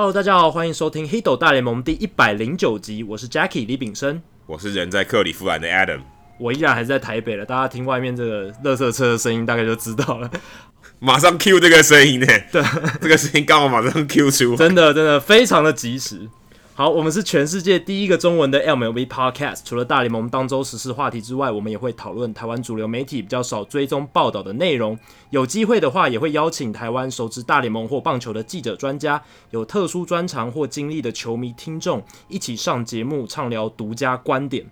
Hello，大家好，欢迎收听《黑斗大联盟》第一百零九集，我是 Jackie 李炳生，我是人在克里夫兰的 Adam，我依然还是在台北了。大家听外面这个垃圾车的声音，大概就知道了。马上 Q 这个声音呢？对，这个声音刚好马上 Q 出，真的真的非常的及时。好，我们是全世界第一个中文的 MLB Podcast。除了大联盟当周时事话题之外，我们也会讨论台湾主流媒体比较少追踪报道的内容。有机会的话，也会邀请台湾熟知大联盟或棒球的记者、专家，有特殊专长或经历的球迷听众，一起上节目畅聊独家观点。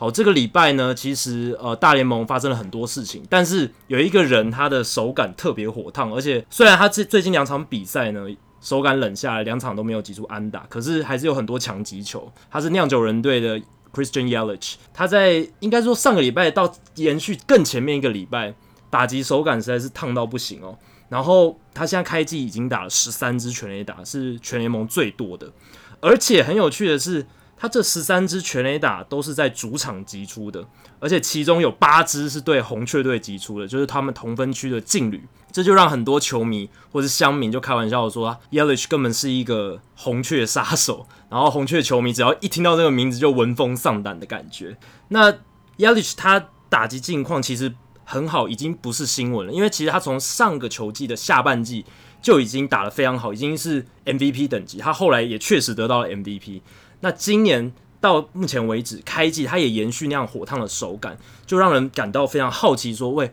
好，这个礼拜呢，其实呃，大联盟发生了很多事情，但是有一个人他的手感特别火烫，而且虽然他最最近两场比赛呢手感冷下来，两场都没有击出安打，可是还是有很多强击球。他是酿酒人队的 Christian Yelich，他在应该说上个礼拜到延续更前面一个礼拜，打击手感实在是烫到不行哦。然后他现在开季已经打了十三支全垒打，是全联盟最多的，而且很有趣的是。他这十三支全垒打都是在主场击出的，而且其中有八支是对红雀队击出的，就是他们同分区的劲旅。这就让很多球迷或是乡民就开玩笑说，Yelich 根本是一个红雀杀手。然后红雀球迷只要一听到这个名字就闻风丧胆的感觉。那 Yelich 他打击近况其实很好，已经不是新闻了，因为其实他从上个球季的下半季就已经打得非常好，已经是 MVP 等级。他后来也确实得到了 MVP。那今年到目前为止开季，他也延续那样火烫的手感，就让人感到非常好奇说，喂，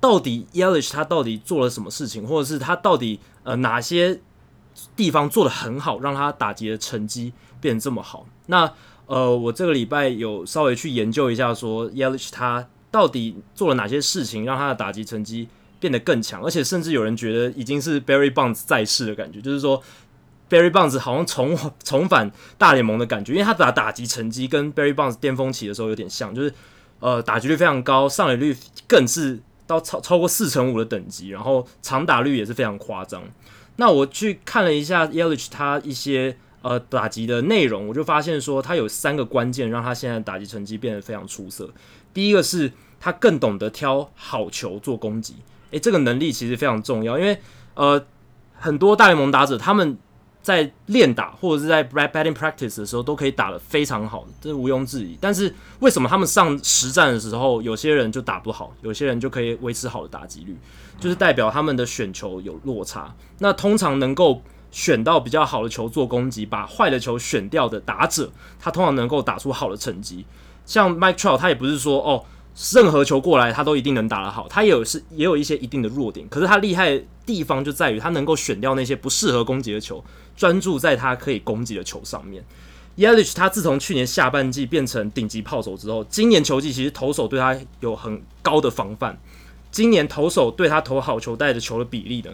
到底 Yelich 他到底做了什么事情，或者是他到底呃哪些地方做得很好，让他打击的成绩变得这么好？那呃，我这个礼拜有稍微去研究一下说，说 Yelich 他到底做了哪些事情，让他的打击成绩变得更强，而且甚至有人觉得已经是 Barry Bonds 在世的感觉，就是说。Barry Bonds 好像重重返大联盟的感觉，因为他打打击成绩跟 Barry Bonds 巅峰期的时候有点像，就是呃打击率非常高，上垒率更是到超超过四成五的等级，然后长打率也是非常夸张。那我去看了一下 Yelich 他一些呃打击的内容，我就发现说他有三个关键让他现在打击成绩变得非常出色。第一个是他更懂得挑好球做攻击，诶，这个能力其实非常重要，因为呃很多大联盟打者他们。在练打或者是在 batting practice 的时候，都可以打得非常好，这是毋庸置疑。但是为什么他们上实战的时候，有些人就打不好，有些人就可以维持好的打击率，就是代表他们的选球有落差。那通常能够选到比较好的球做攻击，把坏的球选掉的打者，他通常能够打出好的成绩。像 Mike Trout，他也不是说哦。任何球过来，他都一定能打得好。他也有是也有一些一定的弱点，可是他厉害的地方就在于他能够选掉那些不适合攻击的球，专注在他可以攻击的球上面。Yelich 他自从去年下半季变成顶级炮手之后，今年球季其实投手对他有很高的防范。今年投手对他投好球带的球的比例呢，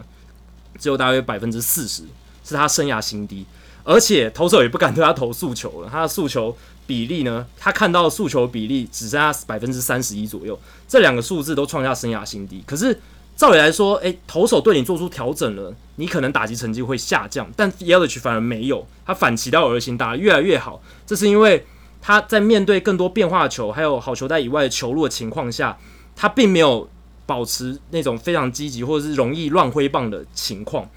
只有大约百分之四十，是他生涯新低。而且投手也不敢对他投速球了，他的速球。比例呢？他看到的速球比例只剩下百分之三十一左右，这两个数字都创下生涯新低。可是照理来说，诶，投手对你做出调整了，你可能打击成绩会下降，但 Yelich 反而没有，他反其道而行，打得越来越好。这是因为他在面对更多变化球，还有好球带以外的球路的情况下，他并没有保持那种非常积极或者是容易乱挥棒的情况，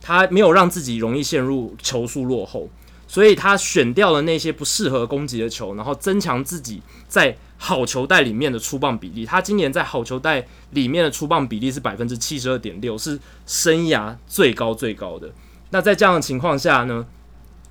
他没有让自己容易陷入球速落后。所以他选掉了那些不适合攻击的球，然后增强自己在好球带里面的出棒比例。他今年在好球带里面的出棒比例是百分之七十二点六，是生涯最高最高的。那在这样的情况下呢，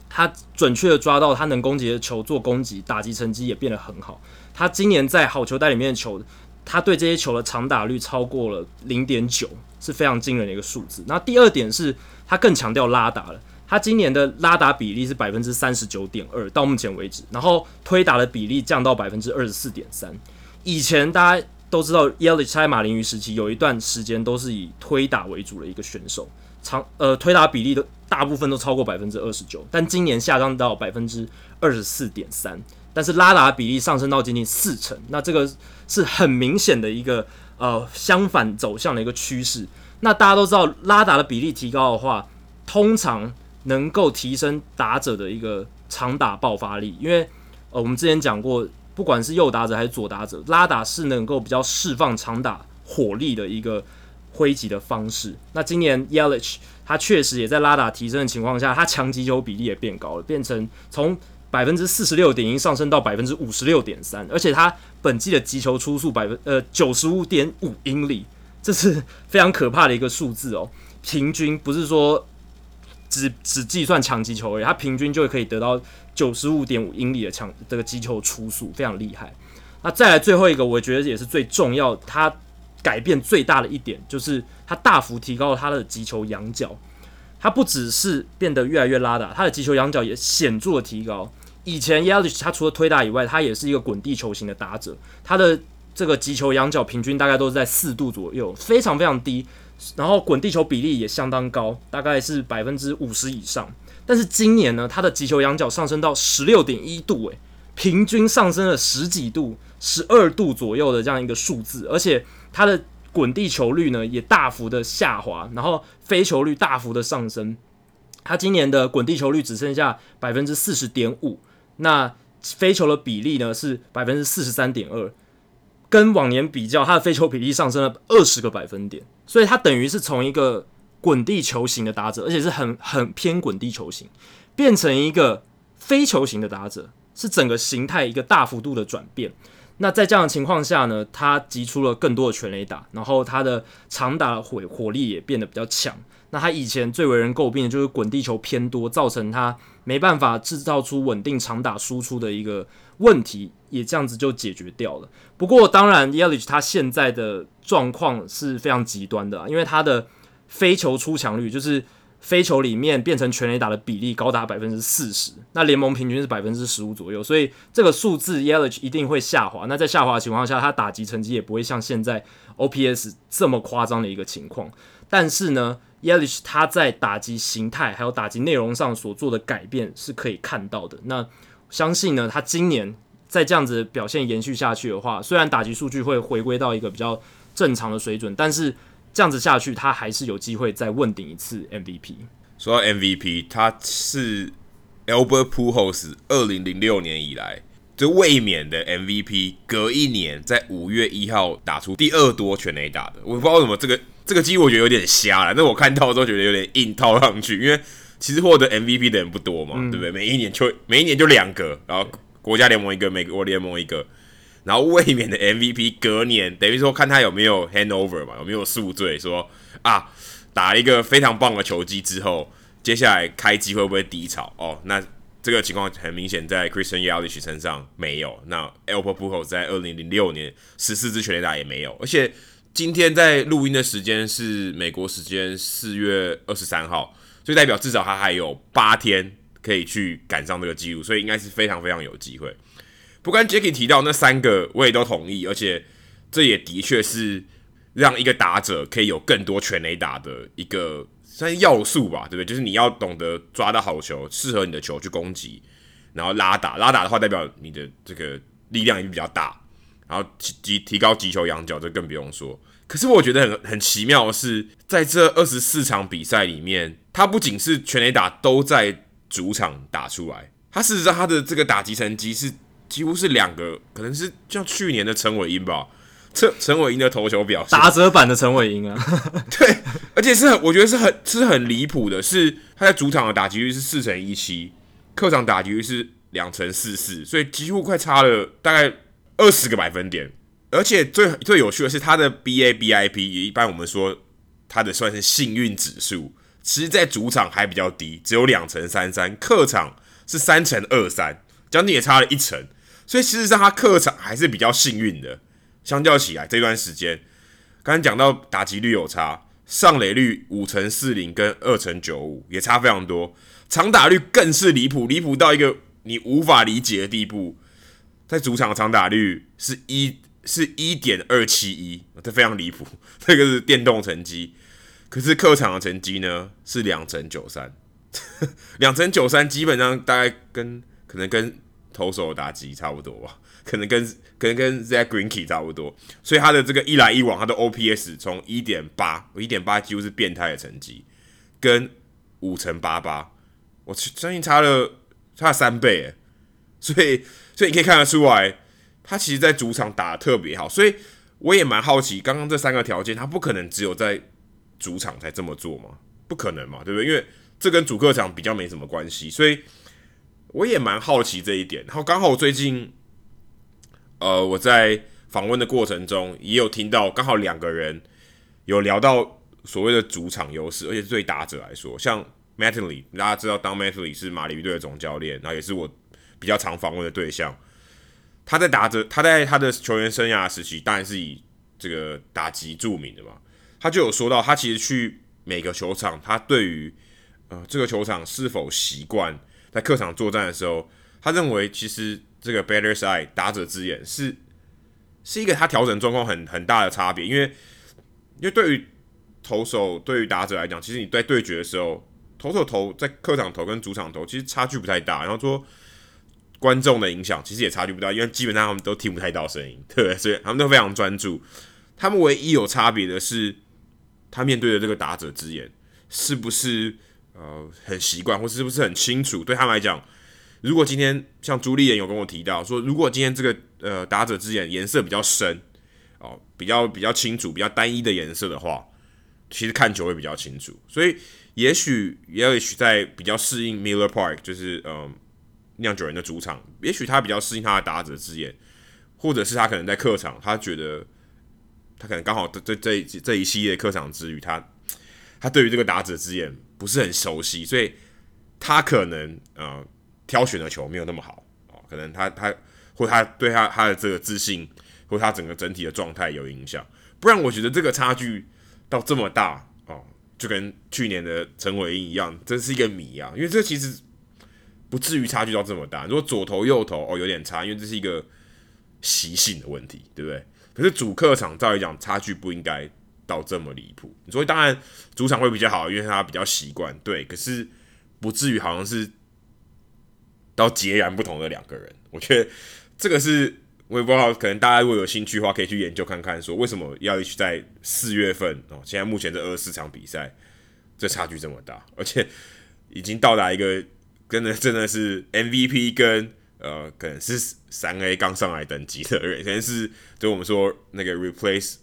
他准确的抓到他能攻击的球做攻击，打击成绩也变得很好。他今年在好球带里面的球，他对这些球的长打率超过了零点九，是非常惊人的一个数字。那第二点是他更强调拉打了。他今年的拉打比例是百分之三十九点二，到目前为止，然后推打的比例降到百分之二十四点三。以前大家都知道，Yelich 在马林鱼时期有一段时间都是以推打为主的一个选手，长呃推打比例的大部分都超过百分之二十九，但今年下降到百分之二十四点三，但是拉打比例上升到接近四成，那这个是很明显的一个呃相反走向的一个趋势。那大家都知道，拉打的比例提高的话，通常能够提升打者的一个长打爆发力，因为呃，我们之前讲过不管是右打者还是左打者，拉打是能够比较释放长打火力的一个挥击的方式。那今年 Yelich 他确实也在拉打提升的情况下，他强击球比例也变高了，变成从百分之四十六点一上升到百分之五十六点三，而且他本季的击球出速百分呃九十五点五英里，这是非常可怕的一个数字哦。平均不是说只只计算强击球而已，他平均就可以得到九十五点五英里的强这个击球出速，非常厉害。那再来最后一个，我觉得也是最重要，他改变最大的一点就是他大幅提高了他的击球仰角，他不只是变得越来越拉打，他的击球仰角也显著的提高。以前 Yelich 他除了推打以外，他也是一个滚地球型的打者，他的这个击球仰角平均大概都是在四度左右，非常非常低。然后滚地球比例也相当高，大概是百分之五十以上。但是今年呢，他的击球仰角上升到十六点一度，诶，平均上升了十几度，十二度左右的这样一个数字，而且他的滚地球率呢也大幅的下滑，然后飞球率大幅的上升。他今年的滚地球率只剩下百分之四十点五。那飞球的比例呢是百分之四十三点二，跟往年比较，它的飞球比例上升了二十个百分点，所以它等于是从一个滚地球型的打者，而且是很很偏滚地球型，变成一个飞球型的打者，是整个形态一个大幅度的转变。那在这样的情况下呢，他击出了更多的全垒打，然后他的长打火火力也变得比较强。那他以前最为人诟病的就是滚地球偏多，造成他没办法制造出稳定长打输出的一个问题，也这样子就解决掉了。不过当然，Yelich 他现在的状况是非常极端的，因为他的飞球出墙率就是飞球里面变成全垒打的比例高达百分之四十，那联盟平均是百分之十五左右，所以这个数字 Yelich 一定会下滑。那在下滑的情况下，他打击成绩也不会像现在 OPS 这么夸张的一个情况。但是呢，Yelich 他在打击形态还有打击内容上所做的改变是可以看到的。那相信呢，他今年再这样子表现延续下去的话，虽然打击数据会回归到一个比较正常的水准，但是这样子下去，他还是有机会再问鼎一次 MVP。说到 MVP，他是 Albert Pujols 二零零六年以来就卫冕的 MVP，隔一年在五月一号打出第二多全垒打的。我不知道为什么这个。这个机我觉得有点瞎了，那我看到的时候觉得有点硬套上去，因为其实获得 MVP 的人不多嘛，嗯、对不对？每一年就每一年就两个，然后国家联盟一个，美国联盟一个，然后卫冕的 MVP 隔年等于说看他有没有 handover 嘛，有没有宿醉，说啊打一个非常棒的球技之后，接下来开机会不会低潮？哦，那这个情况很明显在 Christian Yelich 身上没有，那 Albert Pujols 在二零零六年十四支全垒打也没有，而且。今天在录音的时间是美国时间四月二十三号，所以代表至少他还有八天可以去赶上这个记录，所以应该是非常非常有机会。不过 Jacky 提到那三个，我也都同意，而且这也的确是让一个打者可以有更多全垒打的一个算是要素吧，对不对？就是你要懂得抓到好球，适合你的球去攻击，然后拉打，拉打的话代表你的这个力量也比较大。然后提提高击球仰角，这更不用说。可是我觉得很很奇妙的是，在这二十四场比赛里面，他不仅是全垒打都在主场打出来，他事实上他的这个打击成绩是几乎是两个，可能是像去年的陈伟英吧，陈陈伟英的投球表现，打折版的陈伟英啊，对，而且是很我觉得是很是很离谱的，是他在主场的打击率是四成一七，客场打击率是两成四四，所以几乎快差了大概。二十个百分点，而且最最有趣的是，他的 BABIP 也一般我们说他的算是幸运指数，其实在主场还比较低，只有两成三三，客场是三成二三，将近也差了一成，所以事实上他客场还是比较幸运的。相较起来，这段时间刚才讲到打击率有差，上垒率五成四零跟二成九五也差非常多，长打率更是离谱，离谱到一个你无法理解的地步。在主场的长打率是一是一点二七一，这非常离谱，这个是电动成绩。可是客场的成绩呢是两成九三，两成九三基本上大概跟可能跟投手的打击差不多吧，可能跟可能跟 Zack Greinke 差不多。所以他的这个一来一往，他的 OPS 从一点八，一点八几乎是变态的成绩，跟五成八八，我相信差了差了三倍诶，所以。所以你可以看得出来，他其实在主场打得特别好，所以我也蛮好奇，刚刚这三个条件，他不可能只有在主场才这么做嘛？不可能嘛，对不对？因为这跟主客场比较没什么关系，所以我也蛮好奇这一点。然后刚好我最近，呃，我在访问的过程中也有听到，刚好两个人有聊到所谓的主场优势，而且对打者来说，像 Mattingly，大家知道当 Mattingly 是马林鱼队的总教练，然后也是我比较常访问的对象。他在打着，他在他的球员生涯时期，当然是以这个打击著名的嘛。他就有说到，他其实去每个球场，他对于呃这个球场是否习惯在客场作战的时候，他认为其实这个 Batter's Eye 打者之眼是是一个他调整状况很很大的差别，因为因为对于投手对于打者来讲，其实你在对决的时候，投手投在客场投跟主场投其实差距不太大，然后说。观众的影响其实也差距不大，因为基本上他们都听不太到声音，对？所以他们都非常专注。他们唯一有差别的是，他面对的这个打者之眼是不是呃很习惯，或是不是很清楚？对他们来讲，如果今天像朱立言有跟我提到说，如果今天这个呃打者之眼颜色比较深哦，比较比较清楚、比较单一的颜色的话，其实看球会比较清楚。所以也许也许在比较适应 Miller Park，就是嗯。酿酒人的主场，也许他比较适应他的打者之眼，或者是他可能在客场，他觉得他可能刚好这这这这一系列客场之旅，他他对于这个打者之眼不是很熟悉，所以他可能呃挑选的球没有那么好哦，可能他他或他对他他的这个自信或他整个整体的状态有影响，不然我觉得这个差距到这么大哦，就跟去年的陈伟英一样，真是一个谜啊，因为这其实。不至于差距到这么大。如果左投右投哦，有点差，因为这是一个习性的问题，对不对？可是主客场照理讲差距不应该到这么离谱。所以当然主场会比较好，因为他比较习惯。对，可是不至于好像是到截然不同的两个人。我觉得这个是我也不知道，可能大家如果有兴趣的话，可以去研究看看，说为什么要一起在四月份哦？现在目前这二十四场比赛，这差距这么大，而且已经到达一个。真的真的是 MVP 跟呃，可能是三 A 刚上来等级的人，可能是就我们说那个 replace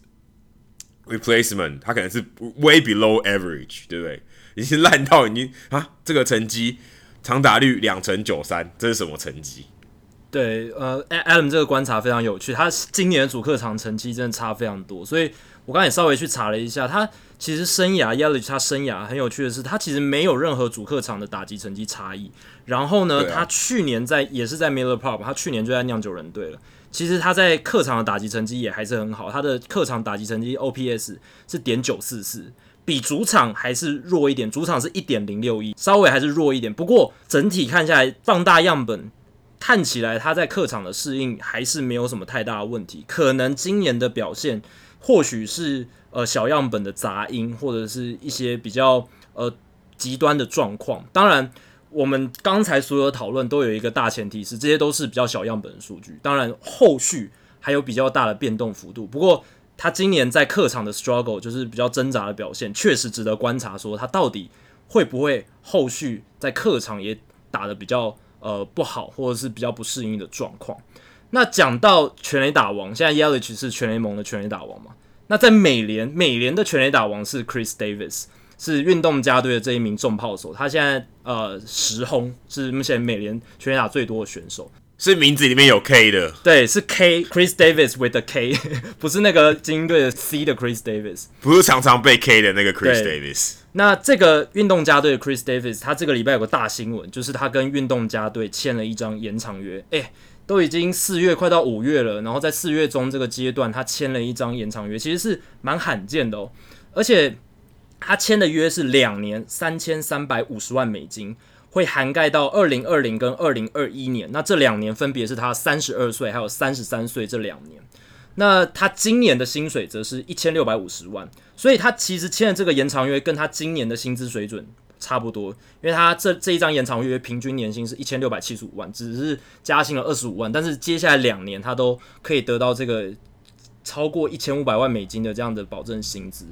replacement，他可能是 way below average，对不对？已经烂到已经啊，这个成绩长打率两成九三，这是什么成绩？对，呃，Adam 这个观察非常有趣，他今年的主客场成绩真的差非常多，所以我刚才也稍微去查了一下，他。其实生涯 Yelich 他生涯很有趣的是，他其实没有任何主客场的打击成绩差异。然后呢，啊、他去年在也是在 Miller Park，他去年就在酿酒人队了。其实他在客场的打击成绩也还是很好，他的客场打击成绩 OPS 是点九四四，比主场还是弱一点，主场是一点零六一，稍微还是弱一点。不过整体看下来，放大样本看起来他在客场的适应还是没有什么太大的问题。可能今年的表现或许是。呃，小样本的杂音，或者是一些比较呃极端的状况。当然，我们刚才所有的讨论都有一个大前提是，这些都是比较小样本的数据。当然，后续还有比较大的变动幅度。不过，他今年在客场的 struggle 就是比较挣扎的表现，确实值得观察。说他到底会不会后续在客场也打得比较呃不好，或者是比较不适应的状况。那讲到全垒打王，现在 Yelich 是全联盟的全垒打王嘛？那在美联，美联的全垒打王是 Chris Davis，是运动家队的这一名重炮手。他现在呃十轰，是目前美联全垒打最多的选手。是名字里面有 K 的，对，是 K Chris Davis with the K，不是那个精英队的 C 的 Chris Davis，不是常常被 K 的那个 Chris Davis。那这个运动家队的 Chris Davis，他这个礼拜有个大新闻，就是他跟运动家队签了一张延长约。诶。都已经四月快到五月了，然后在四月中这个阶段，他签了一张延长约，其实是蛮罕见的哦。而且他签的约是两年三千三百五十万美金，会涵盖到二零二零跟二零二一年。那这两年分别是他三十二岁还有三十三岁这两年。那他今年的薪水则是一千六百五十万，所以他其实签的这个延长约跟他今年的薪资水准。差不多，因为他这这一张延长约平均年薪是一千六百七十五万，只是加薪了二十五万，但是接下来两年他都可以得到这个超过一千五百万美金的这样的保证薪资。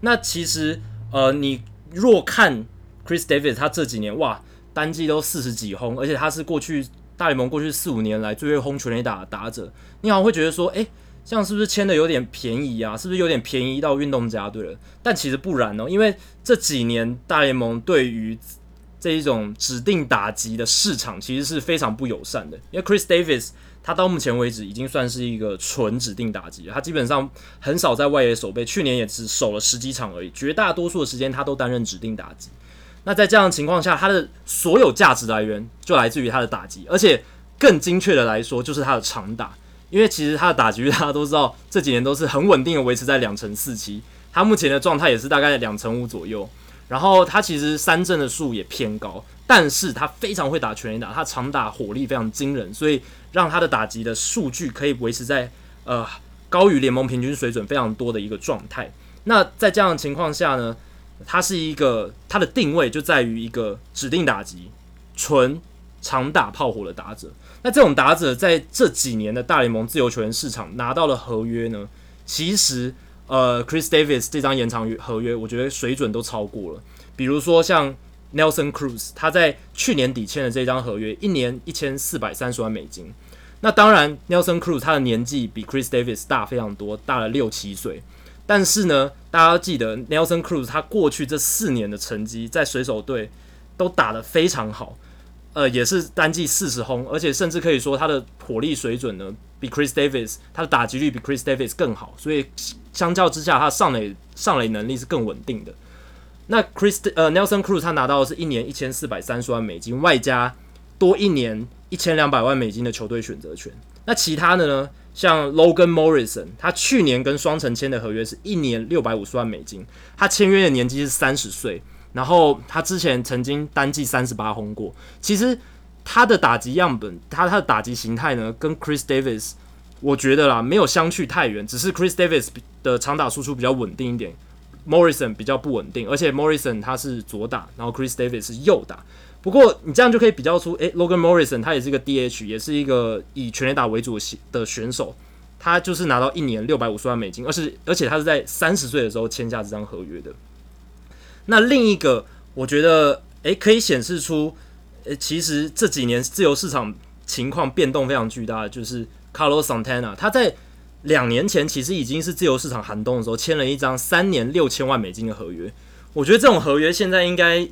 那其实呃，你若看 Chris Davis 他这几年哇，单季都四十几轰，而且他是过去大联盟过去四五年来最会轰全垒打的打者，你好像会觉得说，哎、欸，这样是不是签的有点便宜啊？是不是有点便宜到运动家队了？但其实不然哦，因为这几年大联盟对于这一种指定打击的市场其实是非常不友善的，因为 Chris Davis。他到目前为止已经算是一个纯指定打击了，他基本上很少在外野守备，去年也只守了十几场而已，绝大多数的时间他都担任指定打击。那在这样的情况下，他的所有价值来源就来自于他的打击，而且更精确的来说，就是他的长打，因为其实他的打击大家都知道，这几年都是很稳定的维持在两成四七，他目前的状态也是大概两成五左右。然后他其实三振的数也偏高，但是他非常会打全垒打，他长打火力非常惊人，所以让他的打击的数据可以维持在呃高于联盟平均水准非常多的一个状态。那在这样的情况下呢，他是一个他的定位就在于一个指定打击、纯长打炮火的打者。那这种打者在这几年的大联盟自由球员市场拿到了合约呢，其实。呃，Chris Davis 这张延长合约，我觉得水准都超过了。比如说像 Nelson Cruz，他在去年底签的这张合约，一年一千四百三十万美金。那当然，Nelson Cruz 他的年纪比 Chris Davis 大非常多，大了六七岁。但是呢，大家要记得 Nelson Cruz 他过去这四年的成绩在水手队都打得非常好。呃，也是单季四十轰，而且甚至可以说他的火力水准呢，比 Chris Davis 他的打击率比 Chris Davis 更好，所以相较之下，他上垒上垒能力是更稳定的。那 Chris 呃 Nelson Cruz 他拿到的是一年一千四百三十万美金，外加多一年一千两百万美金的球队选择权。那其他的呢，像 Logan Morrison，他去年跟双城签的合约是一年六百五十万美金，他签约的年纪是三十岁。然后他之前曾经单季三十八轰过，其实他的打击样本，他他的打击形态呢，跟 Chris Davis 我觉得啦没有相去太远，只是 Chris Davis 的长打输出比较稳定一点，Morrison 比较不稳定，而且 Morrison 他是左打，然后 Chris Davis 是右打。不过你这样就可以比较出，诶，Logan Morrison 他也是一个 DH，也是一个以全垒打为主的选手，他就是拿到一年六百五十万美金，而是而且他是在三十岁的时候签下这张合约的。那另一个，我觉得，诶、可以显示出，诶、其实这几年自由市场情况变动非常巨大，就是 Carlos Santana，他在两年前其实已经是自由市场寒冬的时候，签了一张三年六千万美金的合约。我觉得这种合约现在应该，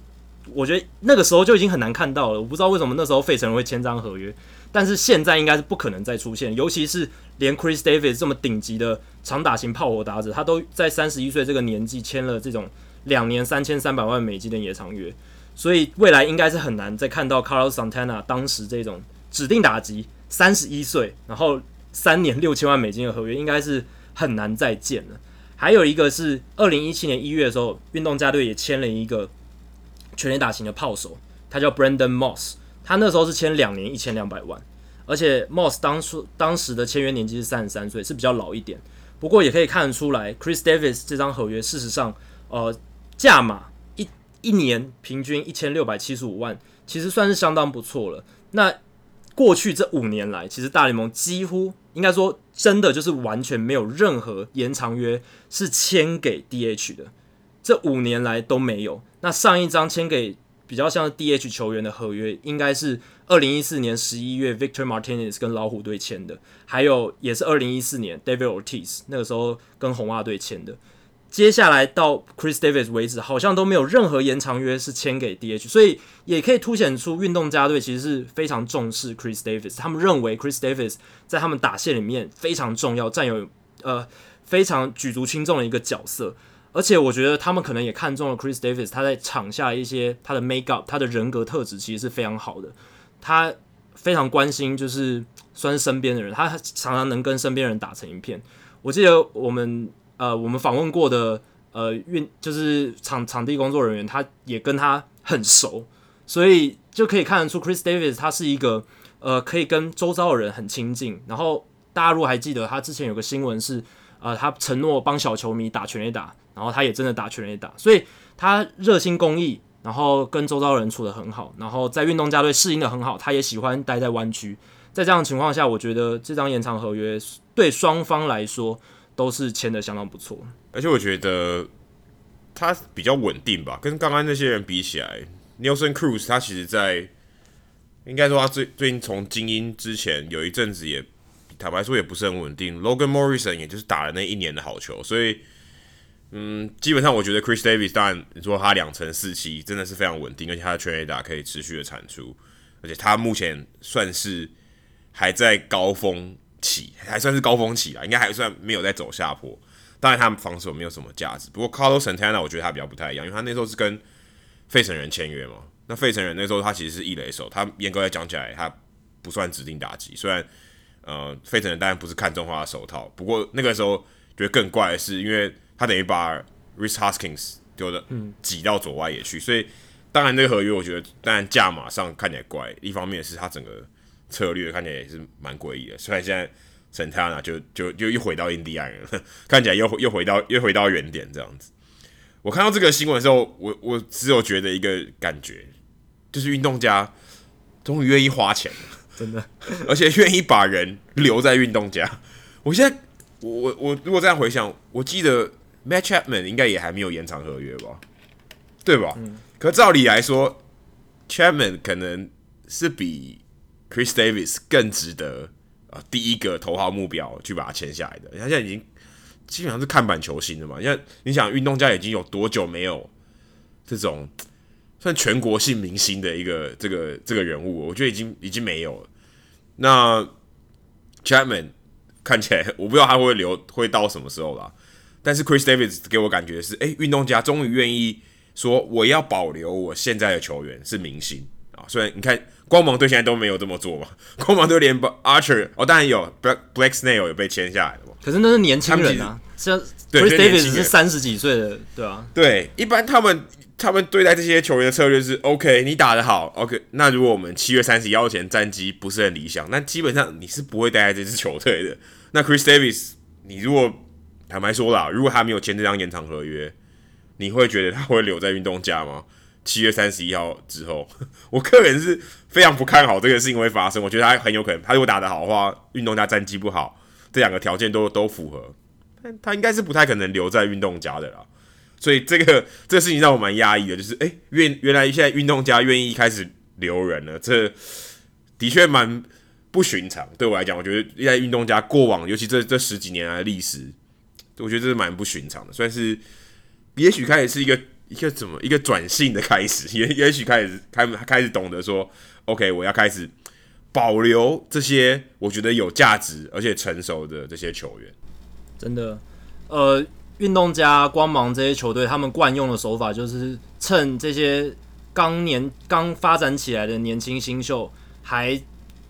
我觉得那个时候就已经很难看到了。我不知道为什么那时候费城会签张合约，但是现在应该是不可能再出现，尤其是连 Chris Davis 这么顶级的长打型炮火打者，他都在三十一岁这个年纪签了这种。两年三千三百万美金的延长约，所以未来应该是很难再看到 Carlos Santana 当时这种指定打击，三十一岁，然后三年六千万美金的合约，应该是很难再见了。还有一个是二零一七年一月的时候，运动家队也签了一个全垒打型的炮手，他叫 Brandon Moss，他那时候是签两年一千两百万，而且 Moss 当初当时的签约年纪是三十三岁，是比较老一点。不过也可以看得出来，Chris Davis 这张合约事实上，呃。价码一一年平均一千六百七十五万，其实算是相当不错了。那过去这五年来，其实大联盟几乎应该说真的就是完全没有任何延长约是签给 DH 的，这五年来都没有。那上一张签给比较像是 DH 球员的合约，应该是二零一四年十一月 Victor Martinez 跟老虎队签的，还有也是二零一四年 David Ortiz 那个时候跟红袜队签的。接下来到 Chris Davis 为止，好像都没有任何延长约是签给 DH，所以也可以凸显出运动家队其实是非常重视 Chris Davis，他们认为 Chris Davis 在他们打线里面非常重要，占有呃非常举足轻重的一个角色。而且我觉得他们可能也看中了 Chris Davis，他在场下一些他的 make up，他的人格特质其实是非常好的。他非常关心，就是算是身边的人，他常常能跟身边人打成一片。我记得我们。呃，我们访问过的呃运就是场场地工作人员，他也跟他很熟，所以就可以看得出 Chris Davis 他是一个呃可以跟周遭的人很亲近。然后大家如果还记得，他之前有个新闻是，呃，他承诺帮小球迷打全垒打，然后他也真的打全垒打，所以他热心公益，然后跟周遭人处得很好，然后在运动家队适应得很好，他也喜欢待在湾区。在这样的情况下，我觉得这张延长合约对双方来说。都是签的相当不错，而且我觉得他比较稳定吧，跟刚刚那些人比起来，Nelson Cruz 他其实在应该说他最最近从精英之前有一阵子也坦白说也不是很稳定。Logan Morrison 也就是打了那一年的好球，所以嗯，基本上我觉得 Chris Davis 当然你说他两成四七真的是非常稳定，而且他的全垒打可以持续的产出，而且他目前算是还在高峰期，还算是高峰期啊，应该还算没有在走下坡。当然他们防守没有什么价值，不过 Carlos Santana 我觉得他比较不太一样，因为他那时候是跟费城人签约嘛。那费城人那时候他其实是一垒手，他严格来讲起来他不算指定打击。虽然呃费城人当然不是看中他的手套，不过那个时候觉得更怪的是，因为他等于把 Rhys Hoskins 丢的挤到左外野去，所以当然这个合约我觉得当然价码上看起来怪，一方面是他整个策略看起来也是蛮诡异的。虽然现在。Santana 就就就又回到印第安人了，看起来又又回到又回到原点这样子。我看到这个新闻的时候，我我只有觉得一个感觉，就是运动家终于愿意花钱了，真的，而且愿意把人留在运动家。我现在我我我如果这样回想，我记得 Matt Chapman 应该也还没有延长合约吧，对吧？嗯、可照理来说，Chapman 可能是比 Chris Davis 更值得。啊，第一个头号目标去把他签下来的，他现在已经基本上是看板球星了嘛。因为你想，运动家已经有多久没有这种算全国性明星的一个这个这个人物？我觉得已经已经没有了。那 Chapman 看起来，我不知道他会留会到什么时候啦。但是 Chris Davis 给我感觉是，诶，运动家终于愿意说我要保留我现在的球员是明星啊。虽然你看。光芒队现在都没有这么做嘛？光芒队连 Archer 哦，当然有 Black Blake Snell 有被签下来的嘛。可是那是年轻人啊，像 Chris Davis 是三十几岁的，对啊。对，一般他们他们对待这些球员的策略是：OK，你打得好，OK。那如果我们七月三十一号前战绩不是很理想，那基本上你是不会待在这支球队的。那 Chris Davis，你如果坦白说啦，如果他没有签这张延长合约，你会觉得他会留在运动家吗？七月三十一号之后，我个人是非常不看好这个事情会发生。我觉得他很有可能，他如果打得好的话，运动家战绩不好，这两个条件都都符合，但他应该是不太可能留在运动家的啦。所以这个这个事情让我蛮压抑的，就是哎，原原来现在运动家愿意开始留人了，这的确蛮不寻常。对我来讲，我觉得现在运动家过往，尤其这这十几年来的历史，我觉得这是蛮不寻常的，算是也许开始是一个。一个怎么一个转性的开始，也也许开始开开始懂得说，OK，我要开始保留这些我觉得有价值而且成熟的这些球员。真的，呃，运动家、光芒这些球队，他们惯用的手法就是趁这些刚年刚发展起来的年轻新秀还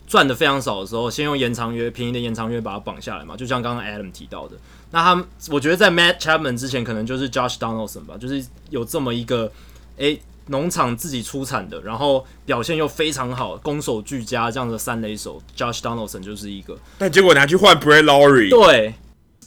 赚的非常少的时候，先用延长约、便宜的延长约把它绑下来嘛，就像刚刚 Adam 提到的。那他们，我觉得在 Matt Chapman 之前，可能就是 Josh Donaldson 吧，就是有这么一个，诶、欸，农场自己出产的，然后表现又非常好，攻守俱佳这样的三垒手，Josh Donaldson 就是一个。但结果拿去换 Brett Lawrie，对，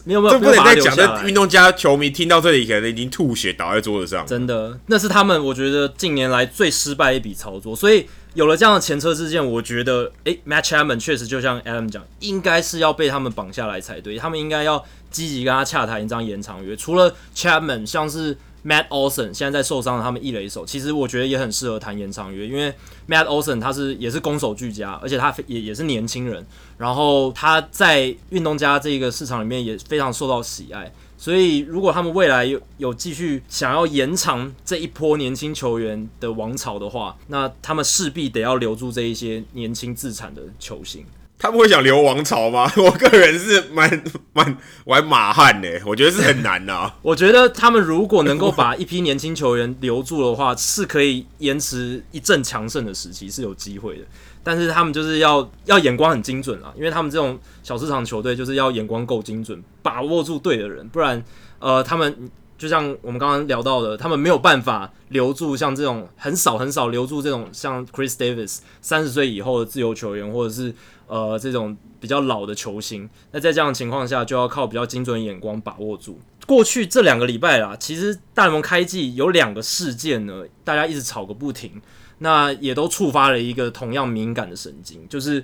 没有没有，这不能再讲。这运动家球迷听到这里，可能已经吐血倒在桌子上。真的，那是他们我觉得近年来最失败的一笔操作，所以。有了这样的前车之鉴，我觉得，诶，Matt Chapman 确实就像 Adam 讲，应该是要被他们绑下来才对。他们应该要积极跟他洽谈一张延长约。除了 Chapman，像是 Matt Olson 现在在受伤的他们一垒手，其实我觉得也很适合谈延长约，因为 Matt Olson 他是也是攻守俱佳，而且他也也是年轻人，然后他在运动家这个市场里面也非常受到喜爱。所以，如果他们未来有有继续想要延长这一波年轻球员的王朝的话，那他们势必得要留住这一些年轻自产的球星。他们会想留王朝吗？我个人是蛮蛮玩马汉的，我觉得是很难的啊。我觉得他们如果能够把一批年轻球员留住的话，是可以延迟一阵强盛的时期，是有机会的。但是他们就是要要眼光很精准啊，因为他们这种小市场球队就是要眼光够精准，把握住对的人，不然呃，他们就像我们刚刚聊到的，他们没有办法留住像这种很少很少留住这种像 Chris Davis 三十岁以后的自由球员，或者是呃这种比较老的球星。那在这样的情况下，就要靠比较精准的眼光把握住。过去这两个礼拜啦，其实大联盟开季有两个事件呢，大家一直吵个不停。那也都触发了一个同样敏感的神经，就是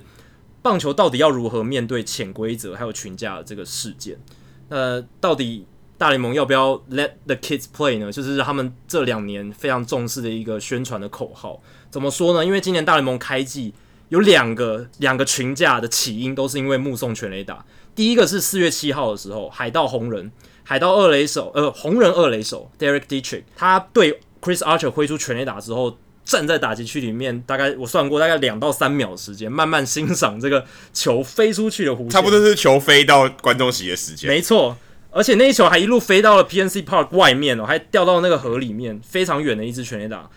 棒球到底要如何面对潜规则还有群架的这个事件。那到底大联盟要不要 Let the kids play 呢？就是他们这两年非常重视的一个宣传的口号。怎么说呢？因为今年大联盟开季有两个两个群架的起因都是因为目送全垒打。第一个是四月七号的时候，海盗红人，海盗二垒手，呃，红人二垒手 Derek Dietrich，他对 Chris Archer 挥出全垒打之后，站在打击区里面，大概我算过，大概两到三秒时间，慢慢欣赏这个球飞出去的弧线，差不多是球飞到观众席的时间。没错，而且那一球还一路飞到了 PNC Park 外面哦，还掉到那个河里面，非常远的一支全垒打。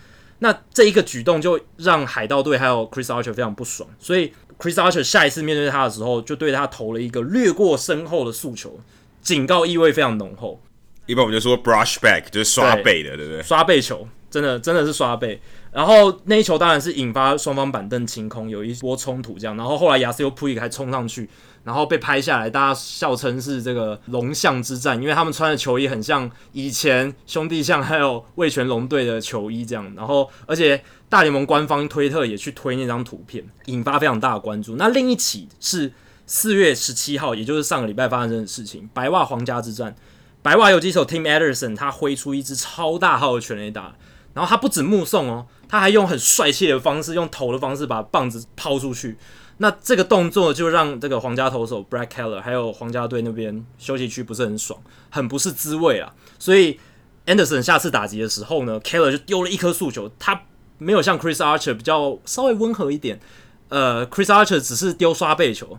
那这一个举动就让海盗队还有 Chris Archer 非常不爽，所以 Chris Archer 下一次面对他的时候，就对他投了一个掠过身后的诉求，警告意味非常浓厚。一般我们就说 brush back 就是刷背的，对，不对？刷背球，真的真的是刷背。然后那一球当然是引发双方板凳清空，有一波冲突这样。然后后来亚瑟普伊还冲上去，然后被拍下来，大家笑称是这个龙象之战，因为他们穿的球衣很像以前兄弟象还有味全龙队的球衣这样。然后而且大联盟官方推特也去推那张图片，引发非常大的关注。那另一起是四月十七号，也就是上个礼拜发生的事情，白袜皇家之战，白袜游击手 Tim Anderson 他挥出一支超大号的全垒打。然后他不止目送哦，他还用很帅气的方式，用投的方式把棒子抛出去。那这个动作就让这个皇家投手 Brad Keller 还有皇家队那边休息区不是很爽，很不是滋味啊。所以 Anderson 下次打击的时候呢，Keller 就丢了一颗速球，他没有像 Chris Archer 比较稍微温和一点。呃，Chris Archer 只是丢刷背球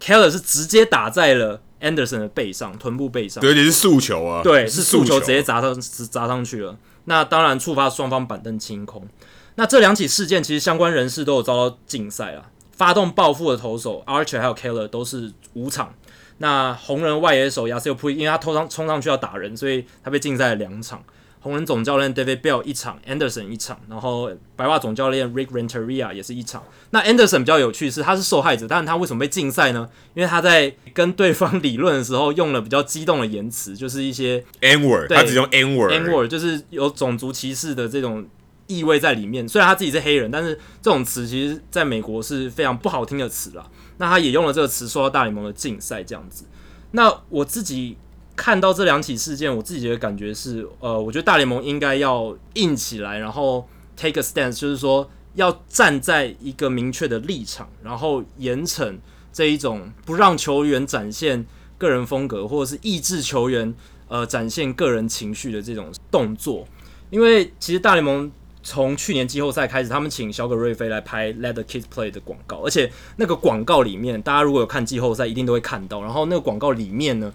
，Keller 是直接打在了 Anderson 的背上，臀部背上。对，也是速球啊。对，是速球直接砸上砸上去了。那当然触发双方板凳清空。那这两起事件其实相关人士都有遭到禁赛啊。发动报复的投手 Archer 还有 Keller 都是五场。那红人外野手 Yasiel Puig 因为他偷上冲上去要打人，所以他被禁赛了两场。红人总教练 David Bell 一场，Anderson 一场，然后白袜总教练 Rick Renteria 也是一场。那 Anderson 比较有趣是他是受害者，但是他为什么被禁赛呢？因为他在跟对方理论的时候用了比较激动的言辞，就是一些 N word，他只用 N word，N word 就是有种族歧视的这种意味在里面。虽然他自己是黑人，但是这种词其实在美国是非常不好听的词啦。那他也用了这个词受到大联盟的禁赛这样子。那我自己。看到这两起事件，我自己的感觉是，呃，我觉得大联盟应该要硬起来，然后 take a stance，就是说要站在一个明确的立场，然后严惩这一种不让球员展现个人风格，或者是抑制球员呃展现个人情绪的这种动作。因为其实大联盟从去年季后赛开始，他们请小葛瑞菲来拍 Let the Kids Play 的广告，而且那个广告里面，大家如果有看季后赛，一定都会看到。然后那个广告里面呢，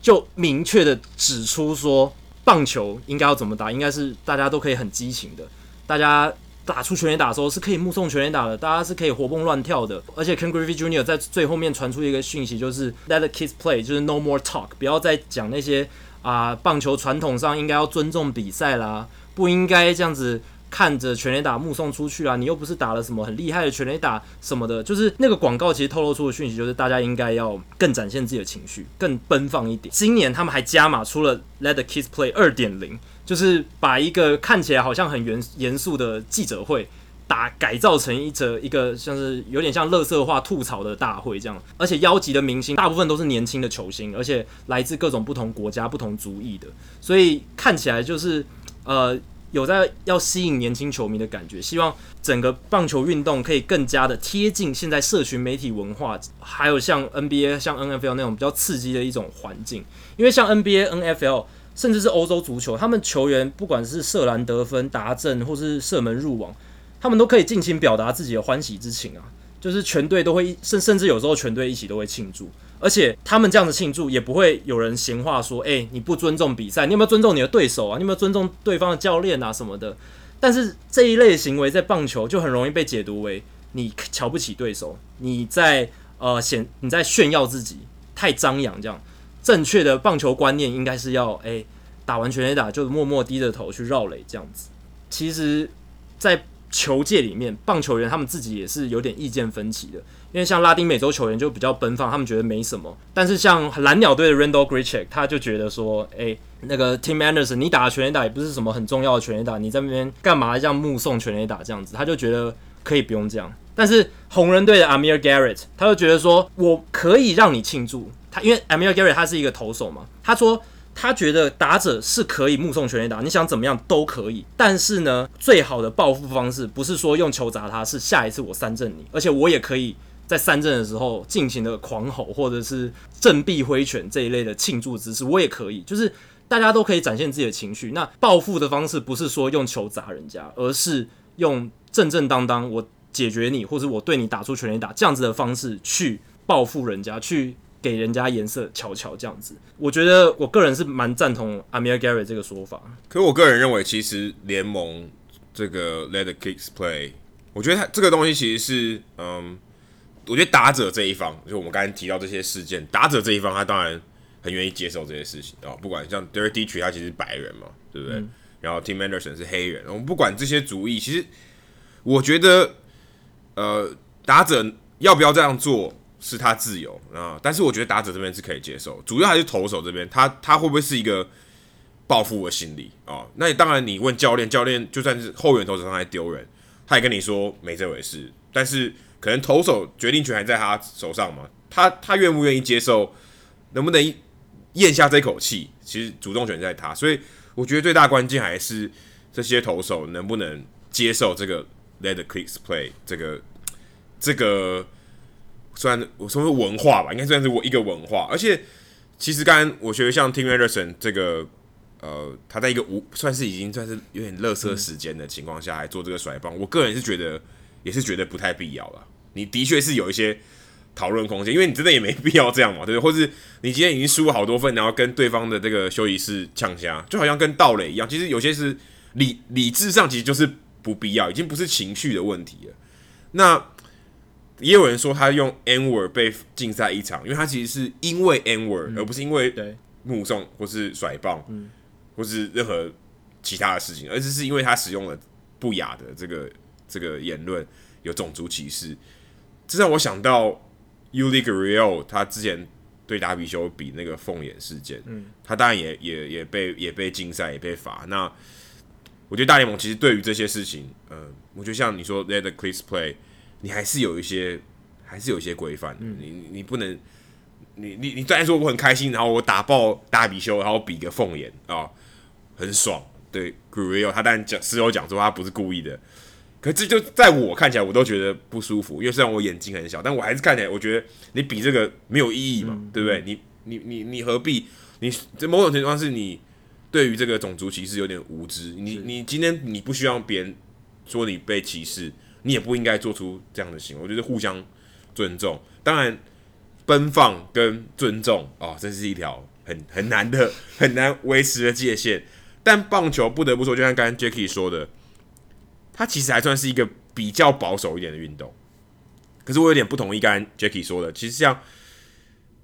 就明确的指出说，棒球应该要怎么打，应该是大家都可以很激情的，大家打出全垒打的时候是可以目送全垒打的，大家是可以活蹦乱跳的。而且 Ken Griffey Jr. 在最后面传出一个讯息，就是 Let the kids play，就是 No more talk，不要再讲那些啊、棒球传统上应该要尊重比赛啦，不应该这样子。看着全垒打目送出去啊，你又不是打了什么很厉害的全垒打什么的，就是那个广告其实透露出的讯息就是大家应该要更展现自己的情绪，更奔放一点。今年他们还加码出了 Let the Kids Play 二点零，就是把一个看起来好像很严严肃的记者会打改造成一则一个像是有点像乐色化吐槽的大会这样，而且邀集的明星大部分都是年轻的球星，而且来自各种不同国家、不同族裔的，所以看起来就是呃。有在要吸引年轻球迷的感觉，希望整个棒球运动可以更加的贴近现在社群媒体文化，还有像 NBA、像 NFL 那种比较刺激的一种环境。因为像 NBA、NFL，甚至是欧洲足球，他们球员不管是射篮得分、达阵，或是射门入网，他们都可以尽情表达自己的欢喜之情啊。就是全队都会，甚甚至有时候全队一起都会庆祝。而且他们这样子庆祝，也不会有人闲话说：“诶、你不尊重比赛，你有没有尊重你的对手啊？你有没有尊重对方的教练啊什么的？”但是这一类行为在棒球就很容易被解读为你瞧不起对手，你在呃显你在炫耀自己，太张扬这样。正确的棒球观念应该是要诶、打完全垒打就默默低着头去绕垒这样子。其实，在球界里面，棒球员他们自己也是有点意见分歧的，因为像拉丁美洲球员就比较奔放，他们觉得没什么。但是像蓝鸟队的 Randal Grichuk，他就觉得说，诶、那个 Tim Anderson，你打的全垒打也不是什么很重要的全垒打，你在那边干嘛这样目送全垒打这样子？他就觉得可以不用这样。但是红人队的 Amir Garrett，他就觉得说，我可以让你庆祝他，因为 Amir Garrett 他是一个投手嘛，他说。他觉得打者是可以目送全垒打，你想怎么样都可以。但是呢，最好的报复方式不是说用球砸他，是下一次我三振你，而且我也可以在三振的时候尽情的狂吼，或者是振臂挥拳这一类的庆祝姿势，我也可以，就是大家都可以展现自己的情绪。那报复的方式不是说用球砸人家，而是用正正当当我解决你，或者我对你打出全垒打这样子的方式去报复人家，去。给人家颜色瞧瞧这样子，我觉得我个人是蛮赞同 Amir Gary 这个说法。可我个人认为，其实联盟这个 Let the Kicks Play，我觉得它这个东西其实是，嗯，我觉得打者这一方，就我们刚才提到这些事件，打者这一方他当然很愿意接受这些事情啊，不管像 Derek Dietrich 他其实是白人嘛，对不对？嗯、然后 Tim Anderson 是黑人，我们不管这些主意，其实我觉得，呃，打者要不要这样做？是他自由啊，但是我觉得打者这边是可以接受，主要还是投手这边，他他会不会是一个报复的心理啊？那你当然，你问教练，教练就算是后援投手上来丢人，他也跟你说没这回事。但是可能投手决定权还在他手上嘛，他他愿不愿意接受，能不能咽下这口气，其实主动权在他。所以我觉得最大关键还是这些投手能不能接受这个 Let the Kicks Play 这个这个。虽然我说是文化吧，应该算是我一个文化。而且，其实刚刚我觉得像 Tim Anderson 这个，呃，他在一个无算是已经算是有点垃圾时间的情况下还做这个甩棒，我个人是觉得也是觉得不太必要了。你的确是有一些讨论空间，因为你真的也没必要这样嘛，对不对？或是你今天已经输了好多分，然后跟对方的这个休息室呛虾，就好像跟盗垒一样。其实有些是理理智上其实就是不必要，已经不是情绪的问题了。那。也有人说他用 N-word 被禁赛一场，因为他其实是因为 N-word，而不是因为目送或是甩棒，或是任何其他的事情，而是是因为他使用了不雅的这个这个言论，有种族歧视。这让我想到 Yuli Gurriel 他之前对达比修比那个凤眼事件，嗯他当然也也也被也被禁赛，也被罚。那我觉得大联盟其实对于这些事情，呃，我觉得像你说 Let the Kicks Play。你还是有一些，还是有一些规范。嗯、你你不能，你你你虽然说我很开心，然后我打爆大比修，然后比个凤眼啊，很爽。对，Gurriel 他当然讲，事后讲说他不是故意的，可这就在我看起来，我都觉得不舒服。因为虽然我眼睛很小，但我还是看起来，我觉得你比这个没有意义嘛，嗯、对不对？你你你你何必？你这某种情况是你对于这个种族歧视有点无知。你你今天你不需要别人说你被歧视。你也不应该做出这样的行为，我觉得互相尊重。当然，奔放跟尊重哦，这是一条很很难的、很难维持的界限。但棒球不得不说，就像刚刚 Jacky 说的，它其实还算是一个比较保守一点的运动。可是我有点不同意刚刚 Jacky 说的，其实像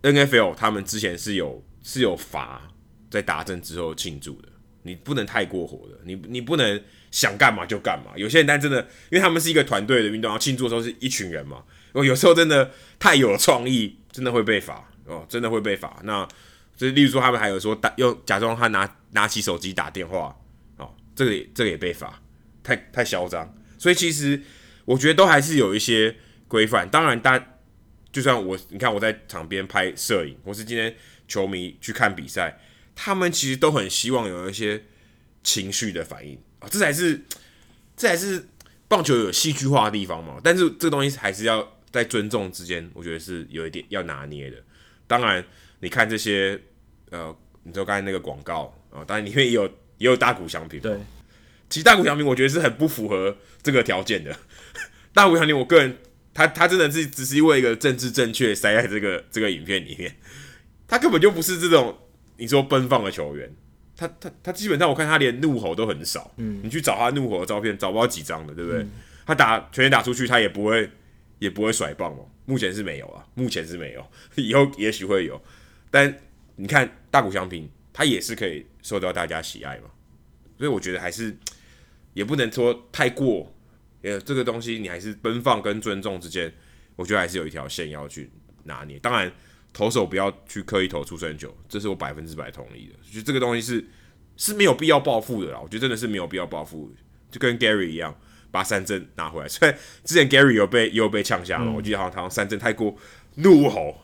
NFL 他们之前是有是有罚在打针之后庆祝的，你不能太过火的，你你不能。想干嘛就干嘛。有些人，但真的，因为他们是一个团队的运动，然后庆祝的时候是一群人嘛。哦，有时候真的太有创意，真的会被罚哦，真的会被罚。那就，例如说，他们还有说打，又假装他拿拿起手机打电话，哦，这个也这个也被罚，太太嚣张。所以其实我觉得都还是有一些规范。当然，大就算我，你看我在场边拍摄影，或是今天球迷去看比赛，他们其实都很希望有一些情绪的反应啊。这才是，这才是棒球有戏剧化的地方嘛。但是这个东西还是要在尊重之间，我觉得是有一点要拿捏的。当然，你看这些，呃，你说刚才那个广告啊，当然里面也有也有大谷翔平。对，其实大谷翔平我觉得是很不符合这个条件的。大谷翔平，我个人他他真的是只是因为一个政治正确塞在这个这个影片里面，他根本就不是这种你说奔放的球员。他他他基本上我看他连怒吼都很少，嗯，你去找他怒吼的照片，找不到几张的，对不对？嗯、他打全垒打出去，他也不会也不会甩棒哦，目前是没有啊，目前是没有，以后也许会有。但你看大谷翔平，他也是可以受到大家喜爱嘛，所以我觉得还是也不能说太过，呃，这个东西你还是奔放跟尊重之间，我觉得还是有一条线要去拿捏。当然。投手不要去刻意投出生球，这是我百分之百同意的。就这个东西是是没有必要报复的啦，我觉得真的是没有必要报复，就跟 Gary 一样，把三振拿回来。所以之前 Gary 有被也有被呛下了，嗯、我记得好像他三振太过怒吼。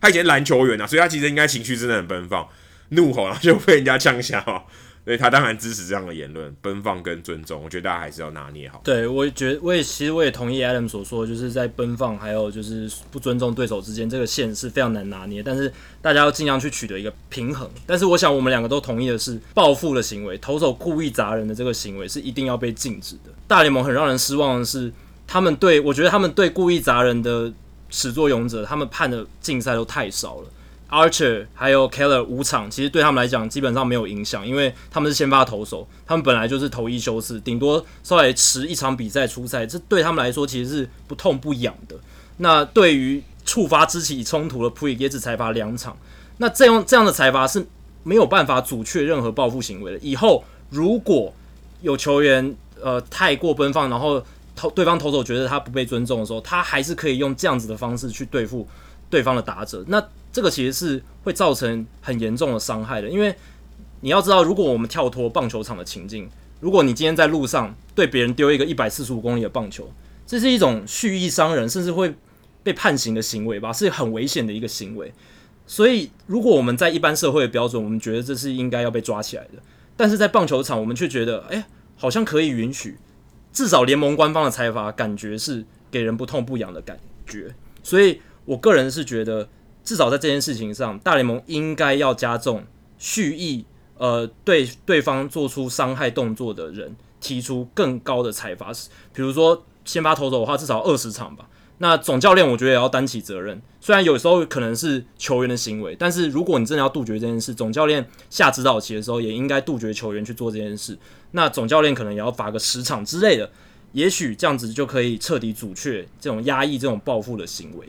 他以前篮球员啊，所以他其实应该情绪真的很奔放。怒吼，然后就被人家呛下哦。所以他当然支持这样的言论，奔放跟尊重，我觉得大家还是要拿捏好。对，我也觉得，我也其实我也同意 Adam 所说，就是在奔放还有就是不尊重对手之间，这个线是非常难拿捏。但是大家要尽量去取得一个平衡。但是我想我们两个都同意的是，报复的行为，投手故意砸人的这个行为是一定要被禁止的。大联盟很让人失望的是，他们对我觉得他们对故意砸人的始作俑者，他们判的禁赛都太少了。Archer 还有 Keller 五场，其实对他们来讲基本上没有影响，因为他们是先发投手，他们本来就是投一休四，顶多稍微迟一场比赛出赛，这对他们来说其实是不痛不痒的。那对于触发肢体冲突的 Puig 也只裁罚两场，那这样这样的裁罚是没有办法阻却任何报复行为的。以后如果有球员呃太过奔放，然后投对方投手觉得他不被尊重的时候，他还是可以用这样子的方式去对付对方的打者。那这个其实是会造成很严重的伤害的，因为你要知道，如果我们跳脱棒球场的情境，如果你今天在路上对别人丢一个一百四十五公里的棒球，这是一种蓄意伤人，甚至会被判刑的行为吧，是很危险的一个行为。所以，如果我们在一般社会的标准，我们觉得这是应该要被抓起来的，但是在棒球场，我们却觉得，哎，好像可以允许。至少联盟官方的裁罚感觉是给人不痛不痒的感觉，所以我个人是觉得。至少在这件事情上，大联盟应该要加重蓄意呃对对方做出伤害动作的人提出更高的裁罚，比如说先发投手的话，至少二十场吧。那总教练我觉得也要担起责任，虽然有时候可能是球员的行为，但是如果你真的要杜绝这件事，总教练下指导棋的时候也应该杜绝球员去做这件事。那总教练可能也要罚个十场之类的，也许这样子就可以彻底阻却这种压抑、这种报复的行为。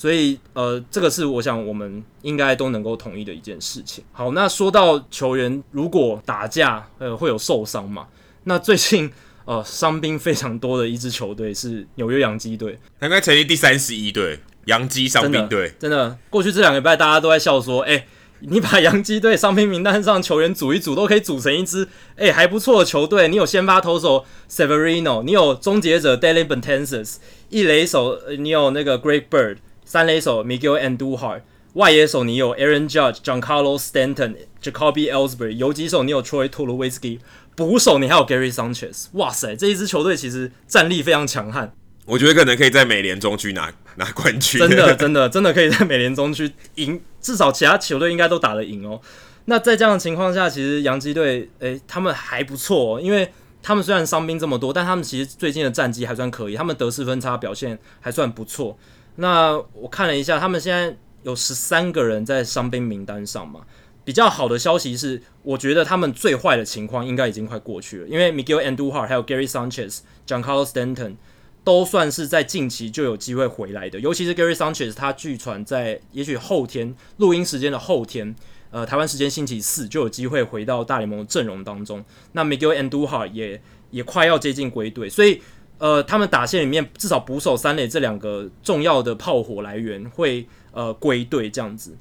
所以，呃，这个是我想我们应该都能够同意的一件事情。好，那说到球员如果打架，呃，会有受伤嘛？那最近，呃，伤兵非常多的一支球队是纽约洋基队，他应该成立第三十一队洋基伤兵队。真的，过去这两个礼拜大家都在笑说，哎，你把洋基队伤兵名单上球员组一组，都可以组成一支，哎，还不错的球队。你有先发投手 Severino，你有终结者 Dellin Betances，一垒手你有那个 Greg Bird。三垒手 Miguel Andujar，外野手你有 Aaron Judge、Giancarlo Stanton、Jacoby Ellsbury，游击手你有 Troy Tulowitzki，捕手你还有 Gary Sanchez。哇塞，这一支球队其实战力非常强悍。我觉得可能可以在美联中区拿拿冠军。真的，真的，真的可以在美联中区赢，至少其他球队应该都打得赢哦。那在这样的情况下，其实洋基队，诶、欸，他们还不错哦，因为他们虽然伤兵这么多，但他们其实最近的战绩还算可以，他们得失分差表现还算不错。那我看了一下，他们现在有十三个人在伤兵名单上嘛。比较好的消息是，我觉得他们最坏的情况应该已经快过去了，因为 Miguel Andujar 还有 Gary Sanchez、Giancarlo Stanton 都算是在近期就有机会回来的。尤其是 Gary Sanchez，他据传在也许后天录音时间的后天，呃，台湾时间星期四就有机会回到大联盟的阵容当中。那 Miguel Andujar 也也快要接近归队，所以。呃，他们打线里面至少捕手、三垒这两个重要的炮火来源会呃归队这样子。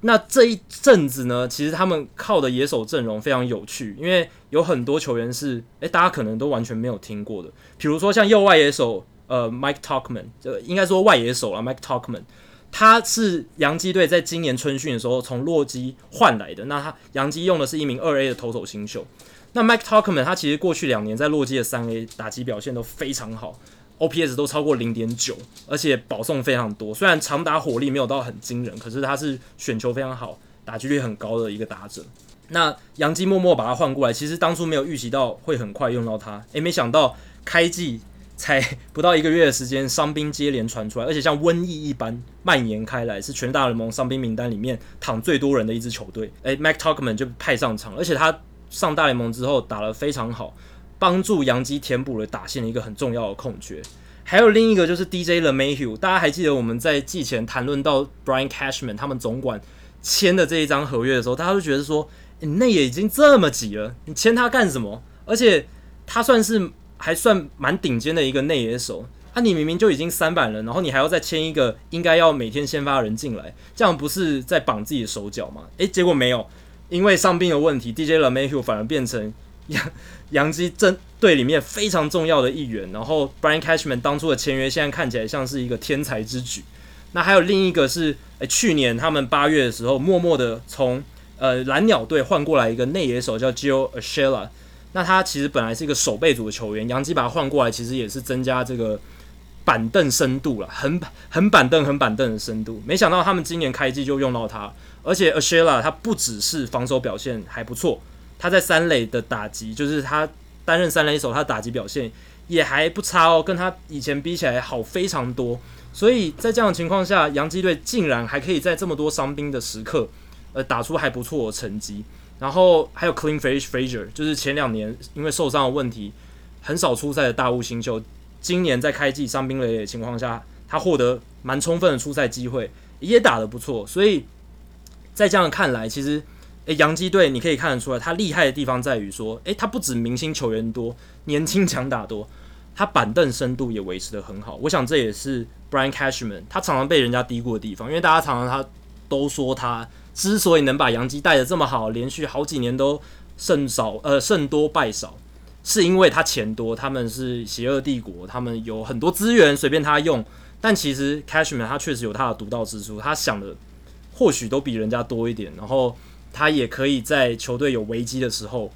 那这一阵子呢，其实他们靠的野手阵容非常有趣，因为有很多球员是诶，大家可能都完全没有听过的。比如说像右外野手呃 Mike Talkman，应该说外野手啦 Mike Talkman，他是洋基队在今年春训的时候从洛基换来的。那他洋基用的是一名二 A 的投手新秀。那 Mike Talkman 他其实过去两年在洛基的三 A 打击表现都非常好，OPS 都超过零点九，而且保送非常多。虽然长打火力没有到很惊人，可是他是选球非常好、打击率很高的一个打者。那杨基默默把他换过来，其实当初没有预习到会很快用到他，诶，没想到开季才 不到一个月的时间，伤兵接连传出来，而且像瘟疫一般蔓延开来，是全大联盟伤兵名单里面躺最多人的一支球队。诶，Mike Talkman 就派上场，而且他。上大联盟之后打得非常好，帮助洋基填补了打线的一个很重要的空缺。还有另一个就是 DJ LeMahieu，大家还记得我们在季前谈论到 Brian Cashman 他们总管签的这一张合约的时候，大家都觉得说，你内野已经这么挤了，你签他干什么？而且他算是还算蛮顶尖的一个内野手，啊，你明明就已经三板了，然后你还要再签一个应该要每天先发人进来，这样不是在绑自己的手脚吗？诶，结果没有。因为伤病的问题，DJ LeMahieu 反而变成 杨杨基阵队里面非常重要的一员。然后 Brian Cashman 当初的签约，现在看起来像是一个天才之举。那还有另一个是，诶，去年他们八月的时候，默默的从呃蓝鸟队换过来一个内野手叫 Gio Urshela，那他其实本来是一个守备组的球员，杨基把他换过来，其实也是增加这个板凳深度了，很很板凳很板凳的深度。没想到他们今年开季就用到他，而且 Ashela 他不只是防守表现还不错，他在三垒的打击，就是他担任三垒手，他打击表现也还不差哦，跟他以前比起来好非常多。所以在这样的情况下，洋基队竟然还可以在这么多伤兵的时刻，呃，打出还不错的成绩。然后还有 Clint Frazier，就是前两年因为受伤的问题很少出赛的大物新秀，今年在开季伤兵累累的情况下，他获得蛮充分的出赛机会，也打得不错。所以在这样看来，其实，诶，洋基队你可以看得出来，他厉害的地方在于说，诶，他不止明星球员多，年轻强打多。他板凳深度也维持得很好，我想这也是 Brian Cashman 他常常被人家低估的地方，因为大家常常他都说他之所以能把洋基带得这么好，连续好几年都胜少呃胜多败少，是因为他钱多，他们是邪恶帝国，他们有很多资源随便他用，但其实 Cashman 他确实有他的独到之处，他想的或许都比人家多一点，然后他也可以在球队有危机的时候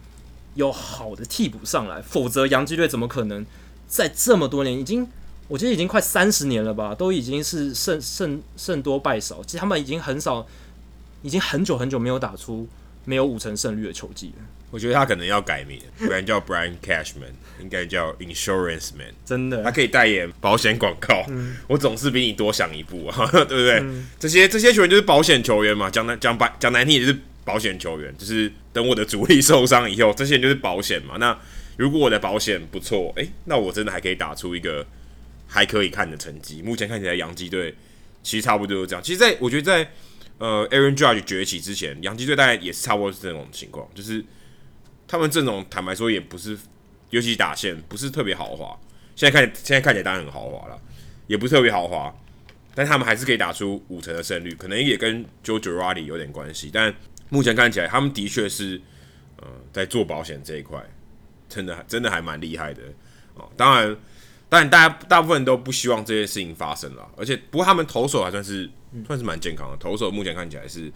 有好的替补上来，否则洋基队怎么可能？在这么多年，已经我觉得已经快三十年了吧，都已经是胜胜胜多败少。其实他们已经很少，已经很久很久没有打出没有五成胜率的球技了。我觉得他可能要改名，不然叫 Brian Cashman，应该叫 Insurance Man。真的，他可以代言保险广告。嗯、我总是比你多想一步啊，对不对？嗯、这些这些球员就是保险球员嘛，讲难讲白讲难听也是保险球员，就是等我的主力受伤以后，这些人就是保险嘛。那如果我的保险不错，诶、欸，那我真的还可以打出一个还可以看的成绩。目前看起来，洋基队其实差不多就是这样。其实，在我觉得在呃 Aaron Judge 崛起之前，洋基队大概也是差不多是这种情况，就是他们阵容坦白说也不是，尤其打线不是特别豪华。现在看现在看起来当然很豪华了，也不是特别豪华，但他们还是可以打出五成的胜率，可能也跟 Joe Girardi 有点关系。但目前看起来，他们的确是呃在做保险这一块。真的真的还蛮厉害的哦，当然，当然，大家大部分人都不希望这些事情发生了，而且不过他们投手还算是算是蛮健康的，投手目前看起来是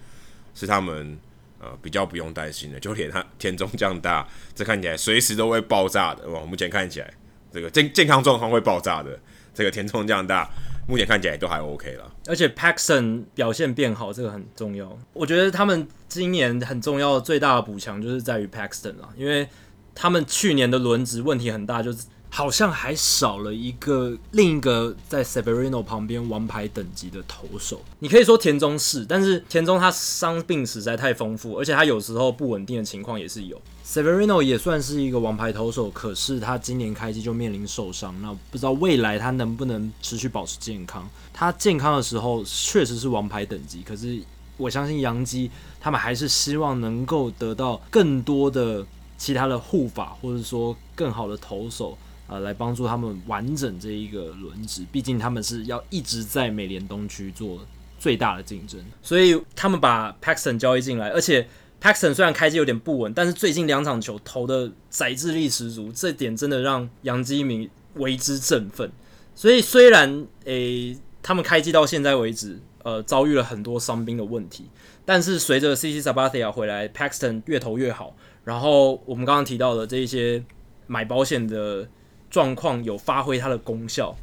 是他们呃比较不用担心的，就连他田中将大，这看起来随时都会爆炸的，哇，目前看起来这个健健康状况会爆炸的，这个田中将大目前看起来都还 OK 了，而且 Paxton 表现变好，这个很重要，我觉得他们今年很重要的最大的补强就是在于 Paxton 啊，因为。他们去年的轮值问题很大，就是好像还少了一个另一个在 Severino 旁边王牌等级的投手。你可以说田中是，但是田中他伤病实在太丰富，而且他有时候不稳定的情况也是有。Severino 也算是一个王牌投手，可是他今年开季就面临受伤，那不知道未来他能不能持续保持健康。他健康的时候确实是王牌等级，可是我相信洋基他们还是希望能够得到更多的。其他的护法，或者说更好的投手，呃，来帮助他们完整这一个轮值。毕竟他们是要一直在美联东区做最大的竞争，所以他们把 Paxton 交易进来。而且 Paxton 虽然开机有点不稳，但是最近两场球投的宰制力十足，这点真的让杨基迷为之振奋。所以虽然诶、他们开机到现在为止，呃，遭遇了很多伤兵的问题，但是随着 CC Sabathia 回来，Paxton 越投越好。然后我们刚刚提到的这一些买保险的状况有发挥它的功效，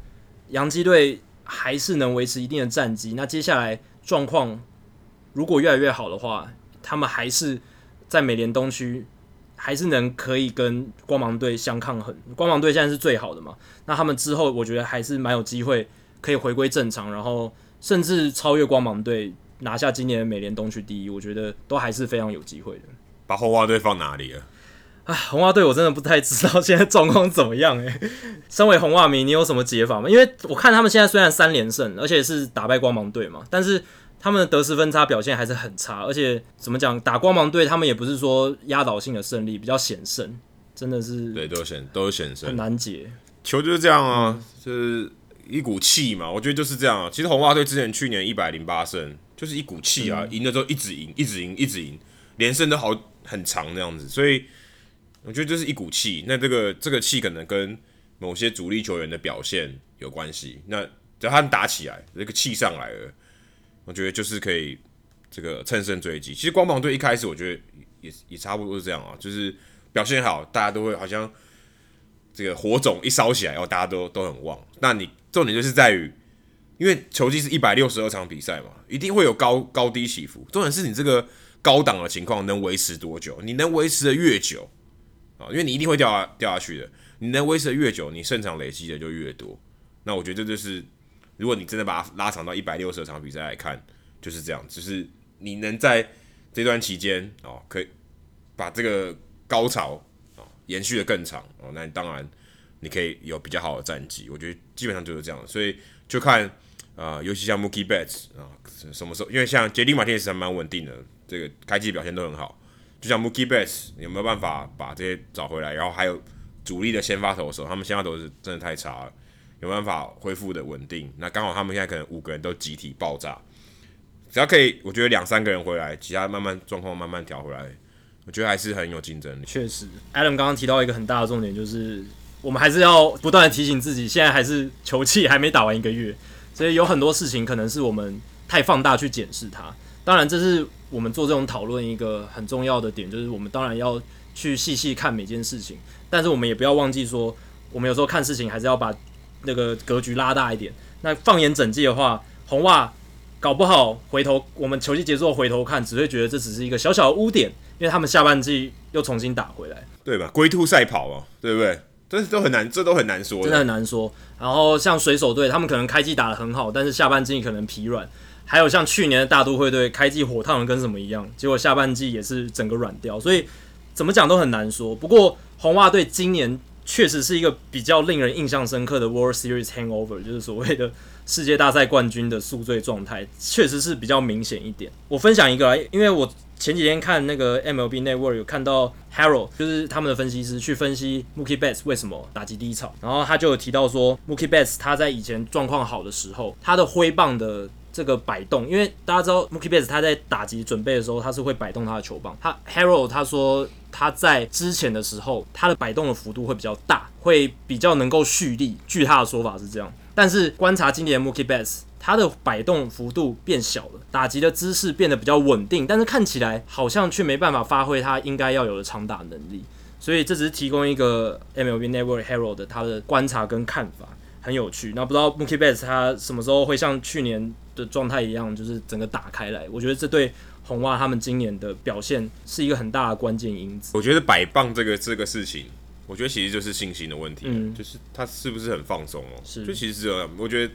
洋基队还是能维持一定的战绩。那接下来状况如果越来越好的话，他们还是在美联东区还是能可以跟光芒队相抗衡。光芒队现在是最好的嘛？那他们之后我觉得还是蛮有机会可以回归正常，然后甚至超越光芒队拿下今年的美联东区第一。我觉得都还是非常有机会的。把红袜队放哪里了？啊，红袜队我真的不太知道现在状况怎么样诶、欸，身为红袜迷，你有什么解法吗？因为我看他们现在虽然三连胜，而且是打败光芒队嘛，但是他们的得失分差表现还是很差。而且怎么讲，打光芒队他们也不是说压倒性的胜利，比较险胜，真的是对，都险都是险胜，很难解。球就是这样啊，嗯、就是一股气嘛。我觉得就是这样啊。其实红袜队之前去年一百零八胜，就是一股气啊，赢了之后一直赢，一直赢，一直赢，连胜都好。很长这样子，所以我觉得这是一股气。那这个这个气可能跟某些主力球员的表现有关系。那只要他们打起来，这个气上来了，我觉得就是可以这个乘胜追击。其实光芒队一开始我觉得也也差不多是这样啊，就是表现好，大家都会好像这个火种一烧起来，然后大家都都很旺。那你重点就是在于，因为球季是一百六十二场比赛嘛，一定会有高高低起伏。重点是你这个高档的情况能维持多久？你能维持的越久啊，因为你一定会掉下掉下去的。你能维持的越久，你胜场累积的就越多。那我觉得这就是，如果你真的把它拉长到一百六十场比赛来看，就是这样。只是你能在这段期间哦，可以把这个高潮哦延续的更长哦，那你当然你可以有比较好的战绩。我觉得基本上就是这样。所以就看啊、尤其像 Mookie Betts 啊，什么时候？因为像杰里马天尼斯还蛮稳定的，这个开季表现都很好。就像 Mookie Betts 有没有办法把这些找回来？然后还有主力的先发投手，他们先发投手是真的太差了。有办法恢复的稳定，那刚好他们现在可能五个人都集体爆炸，只要可以，我觉得两三个人回来，其他慢慢状况慢慢调回来，我觉得还是很有竞争力。确实，Adam 刚刚提到一个很大的重点，就是我们还是要不断的提醒自己，现在还是球季还没打完一个月，所以有很多事情可能是我们太放大去检视它。当然，这是我们做这种讨论一个很重要的点，就是我们当然要去细细看每件事情，但是我们也不要忘记说，我们有时候看事情还是要把。那个格局拉大一点。那放眼整季的话，红袜搞不好回头我们球季结束后回头看，只会觉得这只是一个小小的污点，因为他们下半季又重新打回来，对吧？龟兔赛跑哦，对不对？这都很难，这都很难说，真的很难说。然后像水手队，他们可能开季打得很好，但是下半季可能疲软。还有像去年的大都会队，开季火烫的跟什么一样，结果下半季也是整个软掉。所以怎么讲都很难说。不过红袜队今年。确实是一个比较令人印象深刻的 World Series Hangover，就是所谓的世界大赛冠军的宿醉状态，确实是比较明显一点。我分享一个啊，因为我前几天看那个 MLB Network 有看到 Harold，就是他们的分析师去分析 Mookie Betts 为什么打击低潮，然后他就有提到说 Mookie Betts 他在以前状况好的时候，他的挥棒的这个摆动，因为大家知道 Mookie Betts 他在打击准备的时候，他是会摆动他的球棒。他 Harold 他说。他在之前的时候，他的摆动的幅度会比较大，会比较能够蓄力。据他的说法是这样，但是观察今年 Mookie Betts，他的摆动幅度变小了，打击的姿势变得比较稳定，但是看起来好像却没办法发挥他应该要有的长打能力。所以这只是提供一个 MLB Network Herald 的他的观察跟看法，很有趣。那不知道 Mookie Betts 他什么时候会像去年的状态一样，就是整个打开来？我觉得这对。红袜他们今年的表现是一个很大的关键因子。我觉得摆棒这个这个事情，我觉得其实就是信心的问题，嗯、就是他是不是很放松哦？是，就其实是我觉得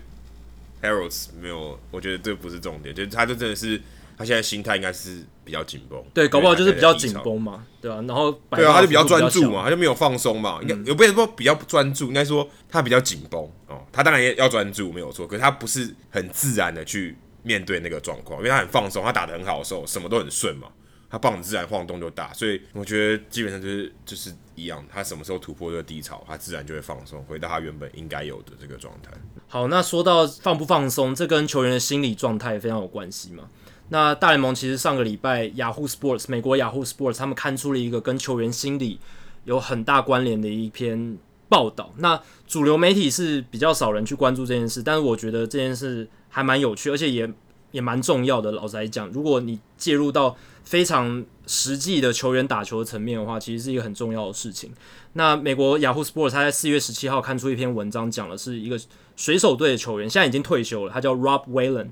Harold 没有，我觉得这不是重点，就是他就真的是他现在心态应该是比较紧绷，对，搞不好就是比较紧绷嘛，对吧、啊？然后对啊，他就比较专注嘛，他就没有放松嘛，应该有没有说比较专注？应该说他比较紧绷哦，他当然也要专注没有错，可是他不是很自然的去。面对那个状况，因为他很放松，他打的很好的时候，什么都很顺嘛，他棒子自然晃动就大，所以我觉得基本上就是就是一样，他什么时候突破这个低潮，他自然就会放松，回到他原本应该有的这个状态。好，那说到放不放松，这跟球员的心理状态非常有关系嘛。那大联盟其实上个礼拜，Yahoo Sports 美国 Yahoo Sports 他们刊出了一个跟球员心理有很大关联的一篇报道。那主流媒体是比较少人去关注这件事，但是我觉得这件事。还蛮有趣，而且也也蛮重要的。老实来讲，如果你介入到非常实际的球员打球的层面的话，其实是一个很重要的事情。那美国 Yahoo Sports 他在四月十七号刊出一篇文章，讲的是一个水手队的球员，现在已经退休了，他叫 Rob Whalen。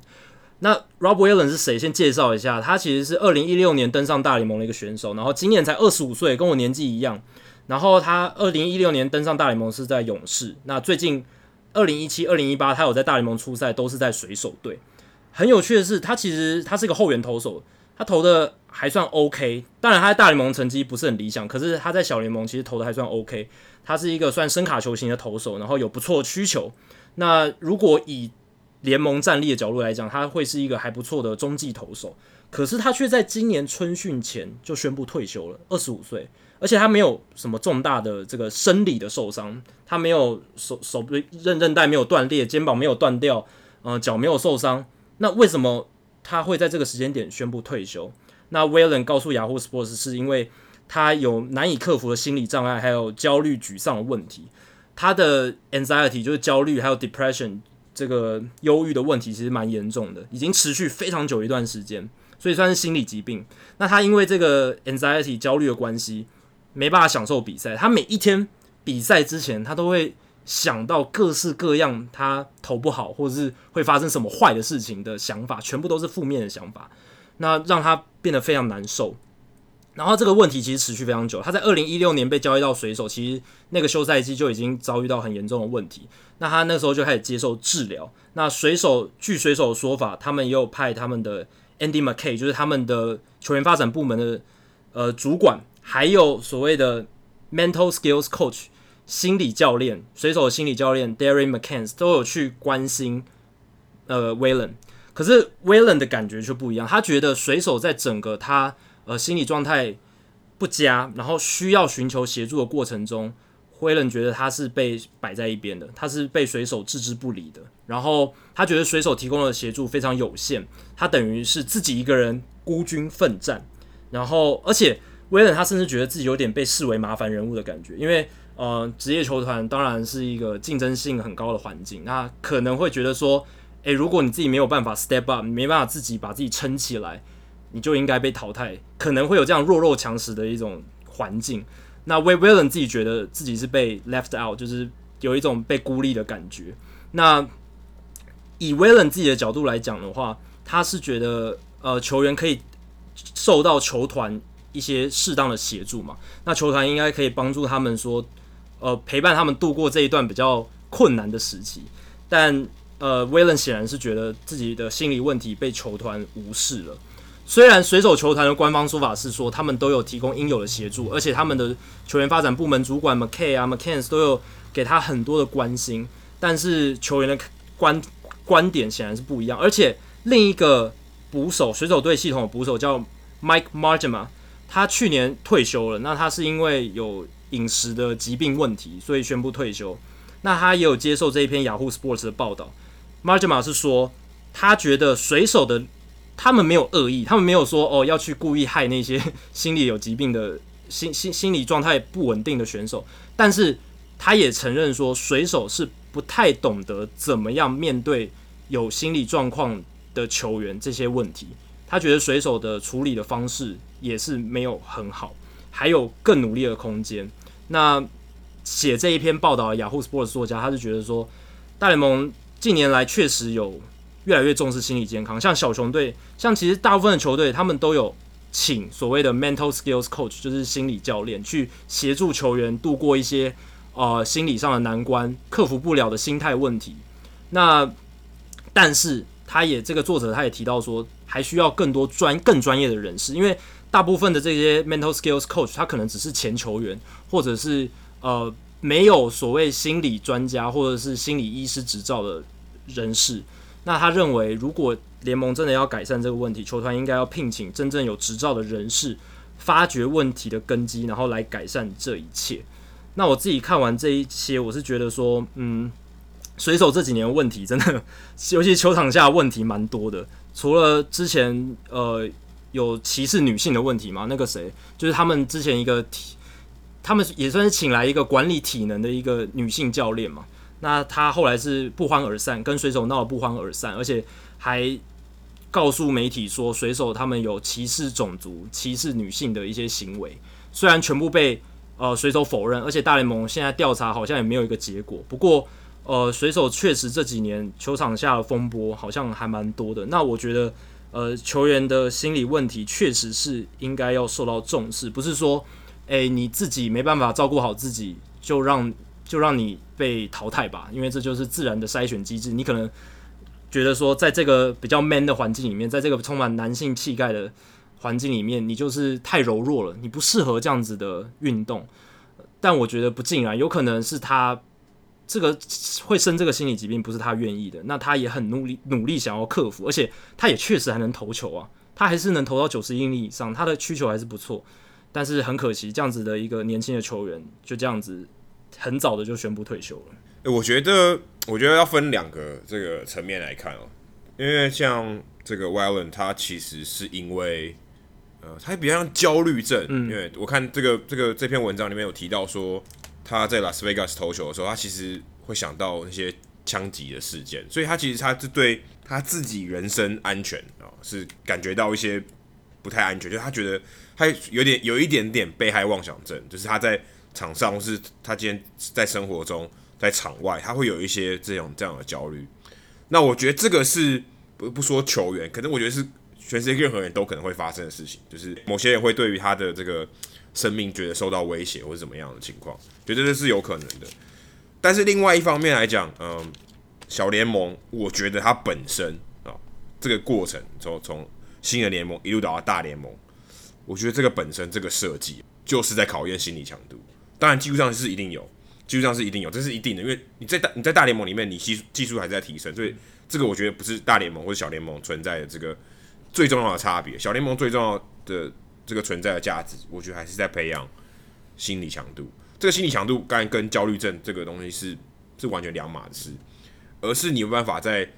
那 Rob Whalen 是谁？先介绍一下，他其实是二零一六年登上大联盟的一个选手，然后今年才二十五岁，跟我年纪一样。然后他二零一六年登上大联盟是在勇士，那最近。二零一七、二零一八，他有在大联盟出赛，都是在水手队。很有趣的是，他其实他是一个后援投手，他投的还算 OK。当然，他在大联盟成绩不是很理想，可是他在小联盟其实投的还算 OK。他是一个算深卡球型的投手，然后有不错的曲球。那如果以联盟战力的角度来讲，他会是一个还不错的中继投手。可是他却在今年春训前就宣布退休了，二十五岁。而且他没有什么重大的这个生理的受伤，他没有手手韧韧带没有断裂，肩膀没有断掉，呃，脚没有受伤。那为什么他会在这个时间点宣布退休？那 Whalen 告诉 Yahoo Sports 是因为他有难以克服的心理障碍，还有焦虑、沮丧的问题。他的 anxiety 就是焦虑，还有 depression 这个忧郁的问题其实蛮严重的，已经持续非常久一段时间。所以算是心理疾病。那他因为这个 anxiety 焦虑的关系，没办法享受比赛。他每一天比赛之前，他都会想到各式各样他投不好，或者是会发生什么坏的事情的想法，全部都是负面的想法，那让他变得非常难受。然后这个问题其实持续非常久。他在二零一六年被交易到水手，其实那个休赛季就已经遭遇到很严重的问题。那他那时候就开始接受治疗。那水手据水手的说法，他们也有派他们的 Andy McKay，就是他们的球员发展部门的呃主管，还有所谓的 Mental Skills Coach 心理教练，水手的心理教练 Darren McCann 都有去关心呃 w a y l a n。可是 w a y l a n 的感觉就不一样，他觉得水手在整个他呃，心理状态不佳，然后需要寻求协助的过程中，辉伦觉得他是被摆在一边的，他是被水手置之不理的。然后他觉得水手提供的协助非常有限，他等于是自己一个人孤军奋战。然后，而且威伦他甚至觉得自己有点被视为麻烦人物的感觉，因为呃，职业球团当然是一个竞争性很高的环境，那可能会觉得说，诶，如果你自己没有办法 step up，没办法自己把自己撑起来。你就应该被淘汰，可能会有这样弱肉强食的一种环境。那威威伦自己觉得自己是被 left out，就是有一种被孤立的感觉。那以威伦自己的角度来讲的话，他是觉得呃球员可以受到球团一些适当的协助嘛。那球团应该可以帮助他们说，呃陪伴他们度过这一段比较困难的时期。但呃威伦显然是觉得自己的心理问题被球团无视了。虽然水手球团的官方说法是说他们都有提供应有的协助，而且他们的球员发展部门主管 McKay 啊、McCann 都有给他很多的关心，但是球员的观观点显然是不一样。而且另一个捕手，水手队系统的捕手叫 Mike Margema，他去年退休了。那他是因为有饮食的疾病问题，所以宣布退休。那他也有接受这一篇 Yahoo Sports 的报道。Margema 是说，他觉得水手的。他们没有恶意，他们没有说哦要去故意害那些 心理有疾病的心心心理状态不稳定的选手，但是他也承认说水手是不太懂得怎么样面对有心理状况的球员这些问题。他觉得水手的处理的方式也是没有很好，还有更努力的空间。那写这一篇报道的 Yahoo Sports 作家，他是觉得说大联盟近年来确实有。越来越重视心理健康，像小熊队，像其实大部分的球队，他们都有请所谓的 mental skills coach，就是心理教练，去协助球员度过一些呃心理上的难关，克服不了的心态问题。那但是他也这个作者他也提到说，还需要更多专更专业的人士，因为大部分的这些 mental skills coach，他可能只是前球员，或者是呃没有所谓心理专家或者是心理医师执照的人士。那他认为，如果联盟真的要改善这个问题，球团应该要聘请真正有执照的人士，发掘问题的根基，然后来改善这一切。那我自己看完这一些，我是觉得说，嗯，水手这几年问题真的，尤其球场下问题蛮多的。除了之前呃有歧视女性的问题嘛，那个谁，就是他们之前一个体，他们也算是请来一个管理体能的一个女性教练嘛。那他后来是不欢而散，跟水手闹得不欢而散，而且还告诉媒体说水手他们有歧视种族、歧视女性的一些行为。虽然全部被呃水手否认，而且大联盟现在调查好像也没有一个结果。不过呃水手确实这几年球场下的风波好像还蛮多的。那我觉得呃球员的心理问题确实是应该要受到重视，不是说诶你自己没办法照顾好自己就让。就让你被淘汰吧，因为这就是自然的筛选机制。你可能觉得说，在这个比较 man 的环境里面，在这个充满男性气概的环境里面，你就是太柔弱了，你不适合这样子的运动。但我觉得不尽然，有可能是他这个会生这个心理疾病，不是他愿意的。那他也很努力，努力想要克服，而且他也确实还能投球啊，他还是能投到九十英里以上，他的需求还是不错。但是很可惜，这样子的一个年轻的球员就这样子。很早的就宣布退休了。欸，我觉得，我觉得要分两个这个层面来看哦，因为像这个 Wayland 他其实是因为，呃，他比较像焦虑症，嗯，因为我看这个这个这篇文章里面有提到说，他在拉斯维加斯投球的时候，他其实会想到那些枪击的事件，所以他其实他是对他自己人身安全啊、哦、是感觉到一些不太安全，就是他觉得他有点有一点点被害妄想症，就是他在场上，是他今天在生活中，在场外，他会有一些这种这样的焦虑。那我觉得这个是不不说球员，可能我觉得是全世界任何人都可能会发生的事情，就是某些人会对于他的这个生命觉得受到威胁或者怎么样的情况，觉得这是有可能的。但是另外一方面来讲，嗯，小联盟，我觉得它本身啊，这个过程从从新的联盟一路到大联盟，我觉得这个本身这个设计就是在考验心理强度。当然技术上是一定有，技术上是一定有，这是一定的，因为你在大你在大联盟里面，你技技术还在提升，所以这个我觉得不是大联盟或者小联盟存在的这个最重要的差别。小联盟最重要的这个存在的价值，我觉得还是在培养心理强度。这个心理强度，刚才跟焦虑症这个东西是是完全两码事，而是你有办法在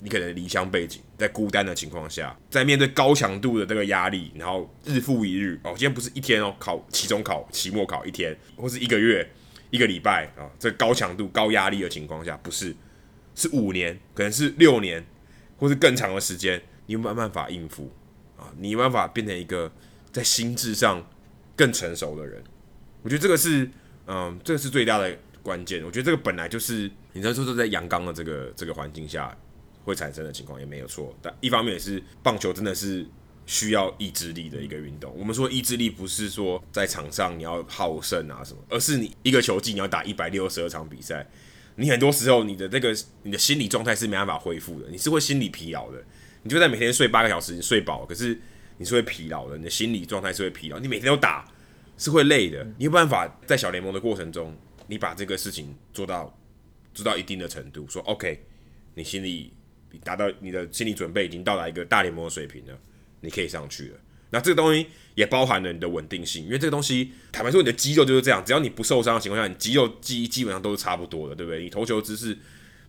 你可能离乡背井，在孤单的情况下，在面对高强度的这个压力，然后日复一日哦，今天不是一天哦，考期中考、期末考一天，或是一个月、一个礼拜啊，这高强度、高压力的情况下，不是是五年，可能是六年，或是更长的时间，你有没有办法应付啊？你有办法变成一个在心智上更成熟的人？我觉得这个是。嗯，这个是最大的关键。我觉得这个本来就是，你知道，说是在阳刚的这个这个环境下会产生的情况也没有错。但一方面也是，棒球真的是需要意志力的一个运动。我们说意志力不是说在场上你要好胜啊什么，而是你一个球季你要打一百六十二场比赛，你很多时候你的这个你的心理状态是没办法恢复的，你是会心理疲劳的。你就在每天睡八个小时，你睡饱，可是你是会疲劳的，你的心理状态是会疲劳。你每天都打。是会累的，你有办法在小联盟的过程中，你把这个事情做到做到一定的程度，说 OK，你心里达到你的心理准备已经到达一个大联盟的水平了，你可以上去了。那这个东西也包含了你的稳定性，因为这个东西坦白说，你的肌肉就是这样，只要你不受伤的情况下，你肌肉记忆基本上都是差不多的，对不对？你投球姿势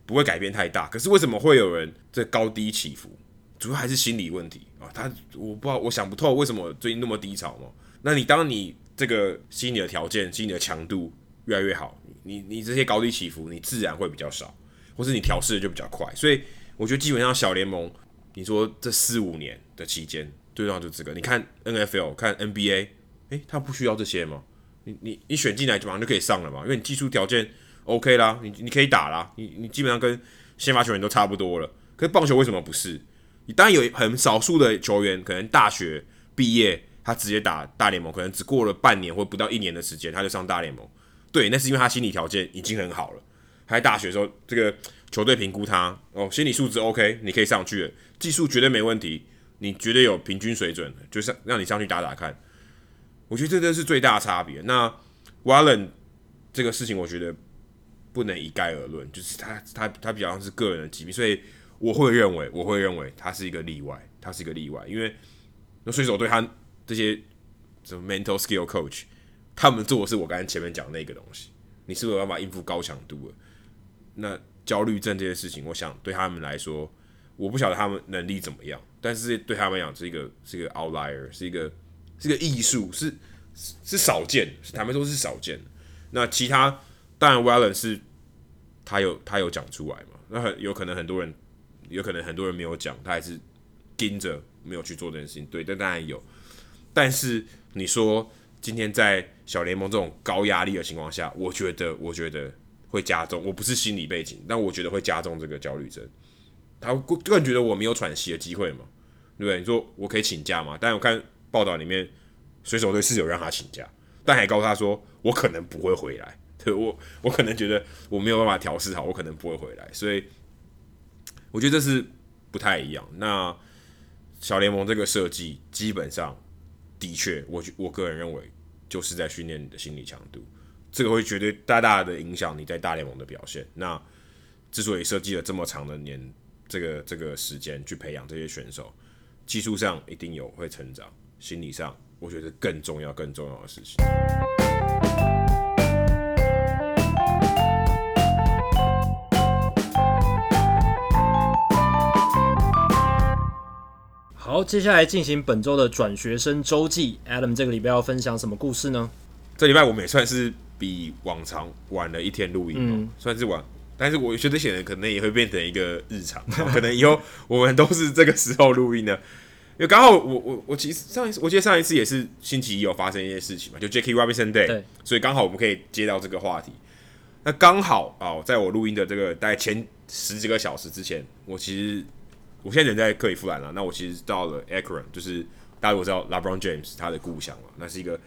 不会改变太大。可是为什么会有人这高低起伏？主要还是心理问题啊。他我不知道，我想不透为什么最近那么低潮嘛。那你当你这个心理的条件、心理的强度越来越好，你你这些高低起伏，你自然会比较少，或是你调试的就比较快。所以我觉得基本上小联盟，你说这四五年的期间，最重要就这个。你看 NFL、看 NBA，诶，他不需要这些吗？你你你选进来就马上就可以上了嘛，因为你技术条件 OK 啦，你你可以打啦，你你基本上跟先发球员都差不多了。可是棒球为什么不是？你当然有很少数的球员可能大学毕业。他直接打大联盟，可能只过了半年或不到一年的时间，他就上大联盟。对，那是因为他心理条件已经很好了。他在大学的时候，这个球队评估他哦，心理素质 OK，你可以上去了，技术绝对没问题，你绝对有平均水准，就是让你上去打打看。我觉得这真是最大的差别。那 Wallen 这个事情，我觉得不能一概而论，就是他他他比较像是个人的疾病，所以我会认为，我会认为他是一个例外，他是一个例外，因为那水手队他。这些什么 mental skill coach，他们做的是我刚才前面讲那个东西。你是不是有办法应付高强度的？那焦虑症这些事情，我想对他们来说，我不晓得他们能力怎么样，但是对他们来讲，是一个是一个 outlier，是一个是一个艺术，是是少见，坦白说是少见。那其他当然 Wallen 是他有他有讲出来嘛？那很有可能很多人有可能很多人没有讲，他还是盯着没有去做这件事情。对，但当然有。但是你说今天在小联盟这种高压力的情况下，我觉得我觉得会加重。我不是心理背景，但我觉得会加重这个焦虑症。他个人觉得我没有喘息的机会嘛，对不对？你说我可以请假嘛？但我看报道里面，水手队是有让他请假，但还告诉他说我可能不会回来。对，我我可能觉得我没有办法调试好，我可能不会回来。所以我觉得这是不太一样。那小联盟这个设计基本上。的确，我我个人认为，就是在训练你的心理强度，这个会绝对大大的影响你在大联盟的表现。那之所以设计了这么长的年，这个这个时间去培养这些选手，技术上一定有会成长，心理上我觉得更重要、更重要的事情。好，接下来进行本周的转学生周记。Adam 这个礼拜要分享什么故事呢？这礼拜我们也算是比往常晚了一天录音，嗯，算是晚但是我觉得显然可能也会变成一个日常，可能以后我们都是这个时候录音的。因为刚好我我我其实上一次我记得上一次也是星期一有发生一些事情嘛，就 Jackie Robinson Day，对所以刚好我们可以接到这个话题。那刚好啊，在我录音的这个大概前十几个小时之前，我其实我现在人在克里夫兰了。那我其实到了 Akron，就是大家如果知道 LeBron James 他的故乡嘛，那是一个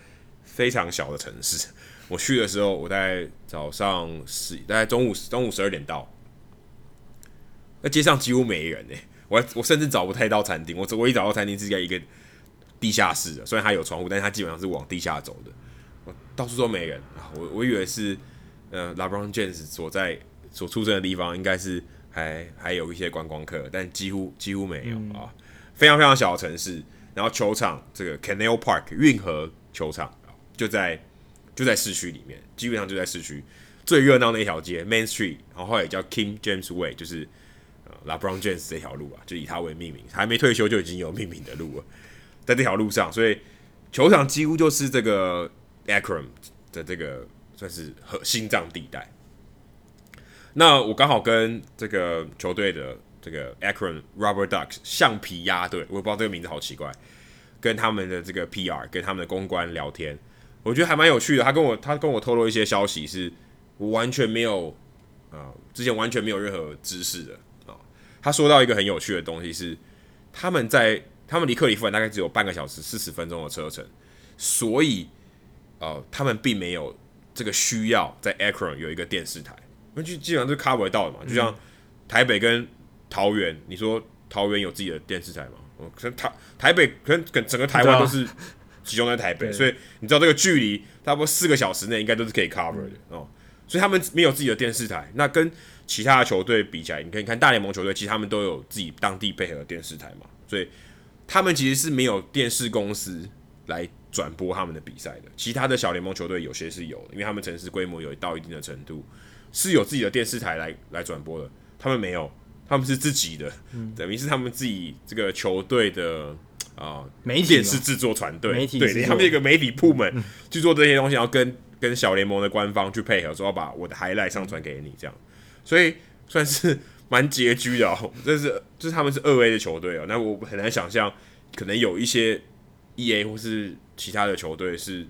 非常小的城市。我去的时候，我大概早上十，大概中午中午十二点到，那街上几乎没人诶、欸。我我甚至找不太到餐厅，我我一找到餐厅是在一个地下室的，虽然它有窗户，但是它基本上是往地下走的，我到处都没人。啊，我我以为是呃 LeBron James 所在所出生的地方应该是还还有一些观光客，但几乎几乎没有啊，非常非常小的城市，然后球场这个 Canal Park 运河球场就在就在市区里面，基本上就在市区最热闹的一条街 Main Street，然后后来也叫 King James Way，就是呃。LeBron James 这条路啊，就以他为命名，还没退休就已经有命名的路了，在这条路上，所以球场几乎就是这个 Akron 的这个算是核心脏地带。那我刚好跟这个球队的这个 Akron Rubber Ducks 橡皮鸭队，我也不知道这个名字好奇怪，跟他们的这个 PR 跟他们的公关聊天，我觉得还蛮有趣的。他跟我他跟我透露一些消息，是我完全没有啊、呃，之前完全没有任何知识的啊。他说到一个很有趣的东西是，他们在他们离克里夫兰大概只有半个小时四十分钟的车程，所以呃，他们并没有这个需要在 Akron 有一个电视台，因为就基本上是 cover 到的嘛。就像台北跟桃园，你说桃园有自己的电视台吗？可能台台北可能跟整个台湾都是集中在台北，所以你知道这个距离差不多四个小时内应该都是可以 cover 的哦。所以他们没有自己的电视台，那跟其他的球队比起来，你可以看大联盟球队，其实他们都有自己当地配合的电视台嘛，所以他们其实是没有电视公司来转播他们的比赛的。其他的小联盟球队有些是有的，因为他们城市规模有到一定的程度，是有自己的电视台来来转播的。他们没有，他们是自己的，嗯、等于是他们自己这个球队的啊、呃、媒体电视制作团队，媒体对，他们一个媒体部门去做这些东西，然后跟跟小联盟的官方去配合，说要把我的 highlight 上传给你这样。所以算是蛮拮据的哦，这是就是他们是二 A 的球队哦，那我很难想象，可能有一些 EA 或是其他的球队是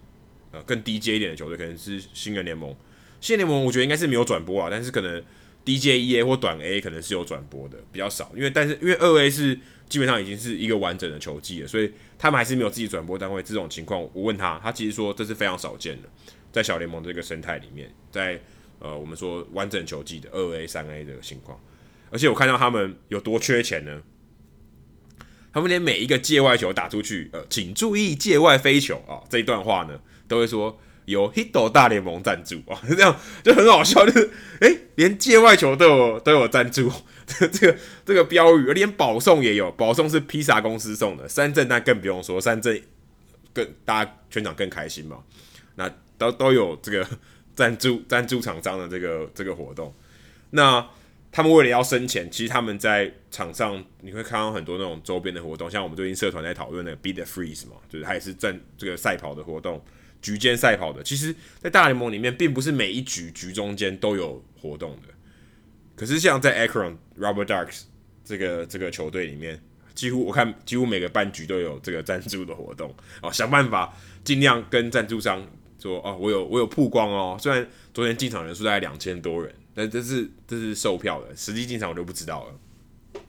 呃更低阶一点的球队，可能是新人联盟。新人联盟我觉得应该是没有转播啊，但是可能 D J EA 或短 A 可能是有转播的，比较少。因为但是因为二 A 是基本上已经是一个完整的球季了，所以他们还是没有自己转播单位。这种情况我问他，他其实说这是非常少见的，在小联盟这个生态里面，在。呃，我们说完整球季的二 A、三 A 的情况，而且我看到他们有多缺钱呢？他们连每一个界外球打出去，呃，请注意界外飞球啊，这一段话呢，都会说由 Hito 大联盟赞助啊，这样就很好笑，就是哎、欸，连界外球都有都有赞助，这个这个标语，连保送也有，保送是披萨公司送的，三振那更不用说，三振更大家全场更开心嘛，那都都有这个。赞助赞助厂商的这个这个活动，那他们为了要生钱，其实他们在场上你会看到很多那种周边的活动，像我们最近社团在讨论的 Beat the Freeze 嘛，就是它也是赞这个赛跑的活动，局间赛跑的。其实，在大联盟里面，并不是每一局局中间都有活动的，可是像在 Akron Rubber Ducks 这个这个球队里面，几乎我看几乎每个半局都有这个赞助的活动哦，想办法尽量跟赞助商。说哦，我有我有曝光哦。虽然昨天进场人数大概两千多人，但这是这是售票的，实际进场我就不知道了。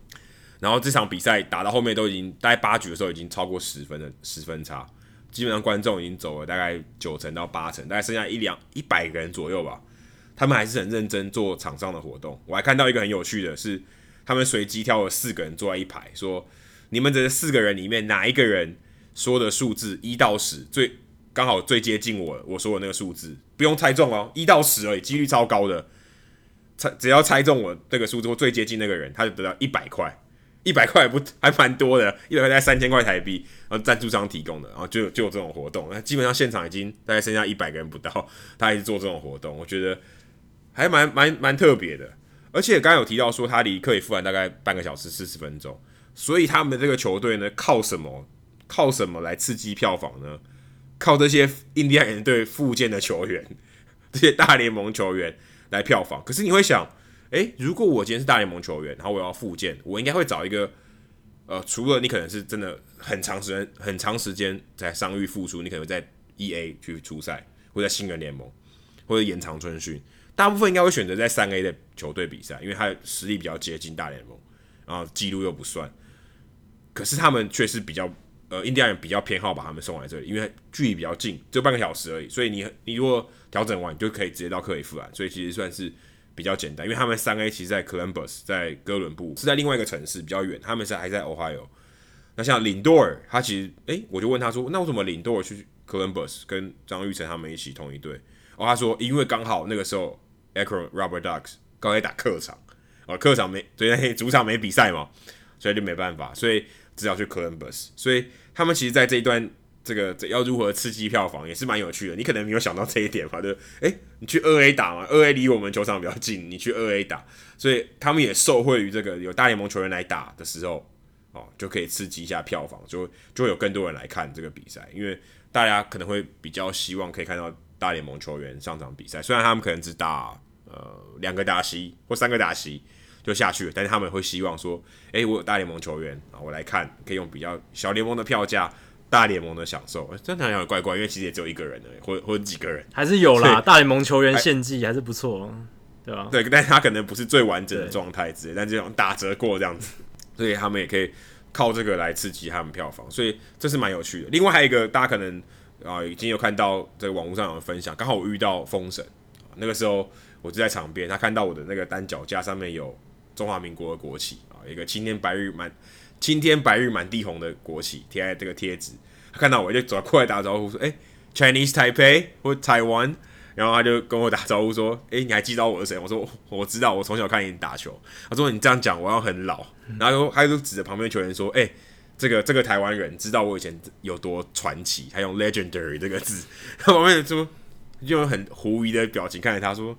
然后这场比赛打到后面都已经大概八局的时候，已经超过十分的十分差，基本上观众已经走了大概九成到八成，大概剩下一两一百个人左右吧。他们还是很认真做场上的活动。我还看到一个很有趣的是，他们随机挑了四个人坐在一排，说你们这四个人里面哪一个人说的数字一到十最。刚好最接近我我说的那个数字，不用猜中哦，一到十而已，几率超高的。猜只要猜中我这个数字或最接近那个人，他就得到一百块，一百块不还蛮多的，一百块在三千块台币，然后赞助商提供的，然后就就有这种活动。那基本上现场已经大概剩下一百个人不到，他还是做这种活动，我觉得还蛮蛮蛮特别的。而且刚刚有提到说他离克里夫兰大概半个小时四十分钟，所以他们这个球队呢，靠什么靠什么来刺激票房呢？靠这些印第安人队复健的球员，这些大联盟球员来票房。可是你会想，诶，如果我今天是大联盟球员，然后我要复健，我应该会找一个，呃，除了你可能是真的很长时间、很长时间在伤愈复出，你可能在 EA 去出赛，或在新人联盟，或者延长春训，大部分应该会选择在三 A 的球队比赛，因为他实力比较接近大联盟，然后记录又不算。可是他们却是比较，呃，印第安人比较偏好把他们送来这里，因为距离比较近，只有半个小时而已，所以你你如果调整完，你就可以直接到克里夫兰，所以其实算是。比较简单，因为他们三 A 其实，在 Columbus，在哥伦布是在另外一个城市，比较远。他们是还在 Ohio。那像林多尔，他其实，诶、我就问他说，那为什么林多尔去 Columbus 跟张玉成他们一起同一队？哦，他说，因为刚好那个时候 Akron Rubber Ducks 刚才打客场，哦，客场没，对，主场没比赛嘛，所以就没办法，所以只好去 Columbus。所以他们其实，在这一段。这个要如何刺激票房也是蛮有趣的，你可能没有想到这一点吧？就诶，你去二 A 打嘛，二 A 离我们球场比较近，你去二 A 打，所以他们也受惠于这个有大联盟球员来打的时候，哦，就可以刺激一下票房，就就会有更多人来看这个比赛，因为大家可能会比较希望可以看到大联盟球员上场比赛，虽然他们可能只打呃两个打席或三个打席就下去了，但是他们会希望说，诶，我有大联盟球员啊，我来看，可以用比较小联盟的票价。大联盟的享受，真的好像有点怪怪，因为其实也只有一个人而已，或者或者几个人，还是有啦。大联盟球员献祭还是不错，对吧？对，但是他可能不是最完整的状态之类，但这种打折过这样子，所以他们也可以靠这个来刺激他们票房，所以这是蛮有趣的。另外还有一个，大家可能啊已经有看到这个网络上有分享，刚好我遇到封神，那个时候我就在场边，他看到我的那个单脚架上面有中华民国的国旗啊，一个青天白日满。青天白日满地红的国旗贴在这个贴纸，他看到我就走过来打招呼说：“哎、，Chinese Taipei 或 Taiwan。”然后他就跟我打招呼说：“哎、你还记得我是谁？”我说：“我知道，我从小看你打球。”他说：“你这样讲，我要很老。”然后他就指着旁边球员说：“哎、这个这个台湾人知道我以前有多传奇，他用 legendary 这个字。”他旁边人说，用很狐疑的表情看着他说：“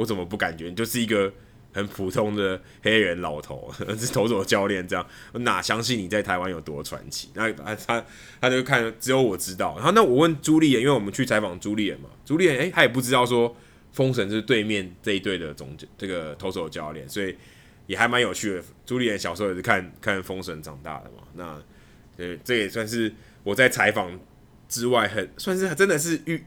我怎么不感觉你就是一个？”很普通的黑人老头，是投手教练这样，我哪相信你在台湾有多传奇？那他他他就看只有我知道。然后那我问朱立言，因为我们去采访朱立言嘛，朱立言诶，他也不知道说封神是对面这一队的总这个投手教练，所以也还蛮有趣的。朱立言小时候也是看看封神长大的嘛，那呃这也算是我在采访之外很算是真的是预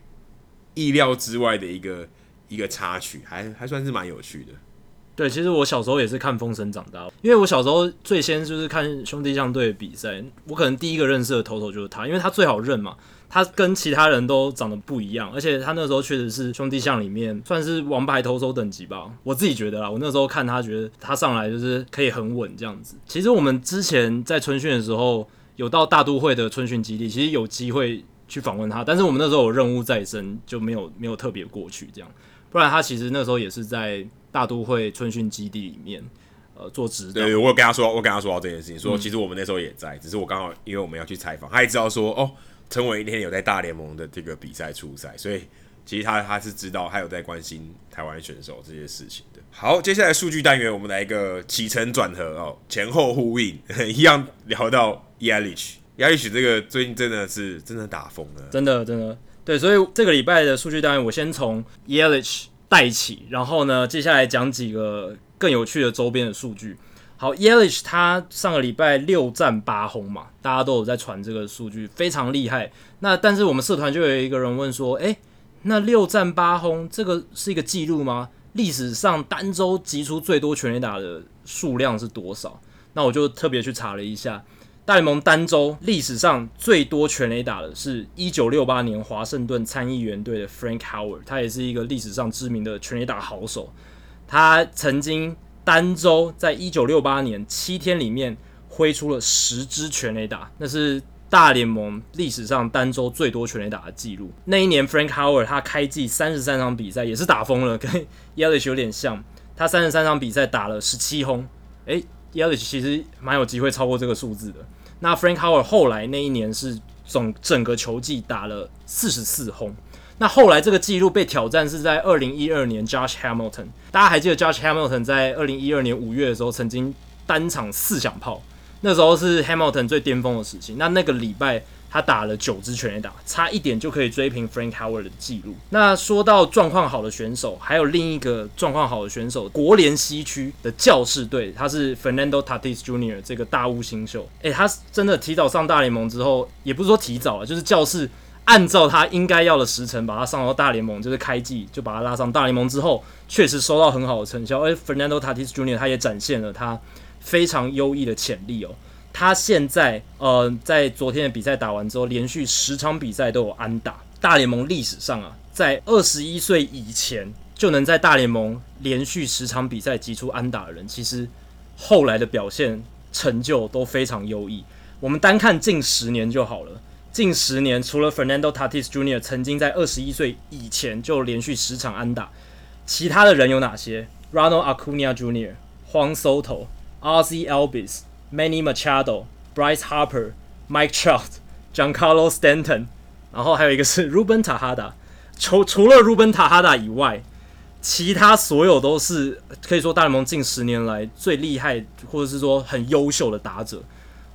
意料之外的一个一个插曲，还还算是蛮有趣的。对，其实我小时候也是看封神长大，因为我小时候最先就是看兄弟象队的比赛，我可能第一个认识的投手就是他，因为他最好认嘛，他跟其他人都长得不一样，而且他那时候确实是兄弟象里面算是王牌投手等级吧，我自己觉得啦，我那时候看他觉得他上来就是可以很稳这样子。其实我们之前在春训的时候有到大都会的春训基地，其实有机会去访问他，但是我们那时候有任务在身，就没有没有特别过去这样，不然他其实那时候也是在。大都会春训基地里面，呃，做指导。对，我有跟他说，我跟他说到这件事情，说其实我们那时候也在，嗯、只是我刚好因为我们要去采访，他也知道说，哦，陈伟一天有在大联盟的这个比赛出赛，所以其实他他是知道，他有在关心台湾选手这些事情的。好，接下来数据单元，我们来一个起承转合哦，前后呼应，一样聊到 Yelich，Yelich 这个最近真的是真的打疯了，真的真的对，所以这个礼拜的数据单元，我先从 Yelich。带起，然后呢，接下来讲几个更有趣的周边的数据。好，Yelich 他上个礼拜六战八轰嘛，大家都有在传这个数据，非常厉害。那但是我们社团就有一个人问说，诶，那六战八轰这个是一个记录吗？历史上单周击出最多全垒打的数量是多少？那我就特别去查了一下。大联盟单周历史上最多全垒打的是一九六八年华盛顿参议员队的 Frank Howard，他也是一个历史上知名的全垒打好手。他曾经单周在一九六八年七天里面挥出了十支全垒打，那是大联盟历史上单周最多全垒打的记录。那一年 Frank Howard 他开季三十三场比赛也是打疯了，跟 Yelich 有点像，他三十三场比赛打了十七轰，诶。Yelich 其实蛮有机会超过这个数字的。那 Frank Howard 后来那一年是总整个球季打了四十四轰。那后来这个记录被挑战是在二零一二年，Josh Hamilton。大家还记得 Josh Hamilton 在二零一二年五月的时候曾经单场四响炮，那时候是 Hamilton 最巅峰的时期。那那个礼拜他打了九支全垒打，差一点就可以追平 Frank Howard 的记录。那说到状况好的选手，还有另一个状况好的选手，国联西区的教士队，他是 Fernando Tatis Jr. 这个大物新秀。诶，他真的提早上大联盟之后，也不是说提早了，就是教士按照他应该要的时辰把他上到大联盟，就是开季就把他拉上大联盟之后，确实收到很好的成效。而 Fernando Tatis Jr. 他也展现了他非常优异的潜力哦。他现在呃，在昨天的比赛打完之后，连续十场比赛都有安打。大联盟历史上啊，在二十一岁以前就能在大联盟连续十场比赛击出安打的人，其实后来的表现成就都非常优异。我们单看近十年就好了。近十年除了 Fernando Tatis Jr. 曾经在二十一岁以前就连续十场安打，其他的人有哪些？Ronald Acuna Jr.、Juan Soto、Ozzie Albies。Many Machado、Bryce Harper、Mike Trout、Giancarlo Stanton，然后还有一个是 Ruben Tejada。除除了 Ruben Tejada 以外，其他所有都是可以说大联盟近十年来最厉害或者是说很优秀的打者。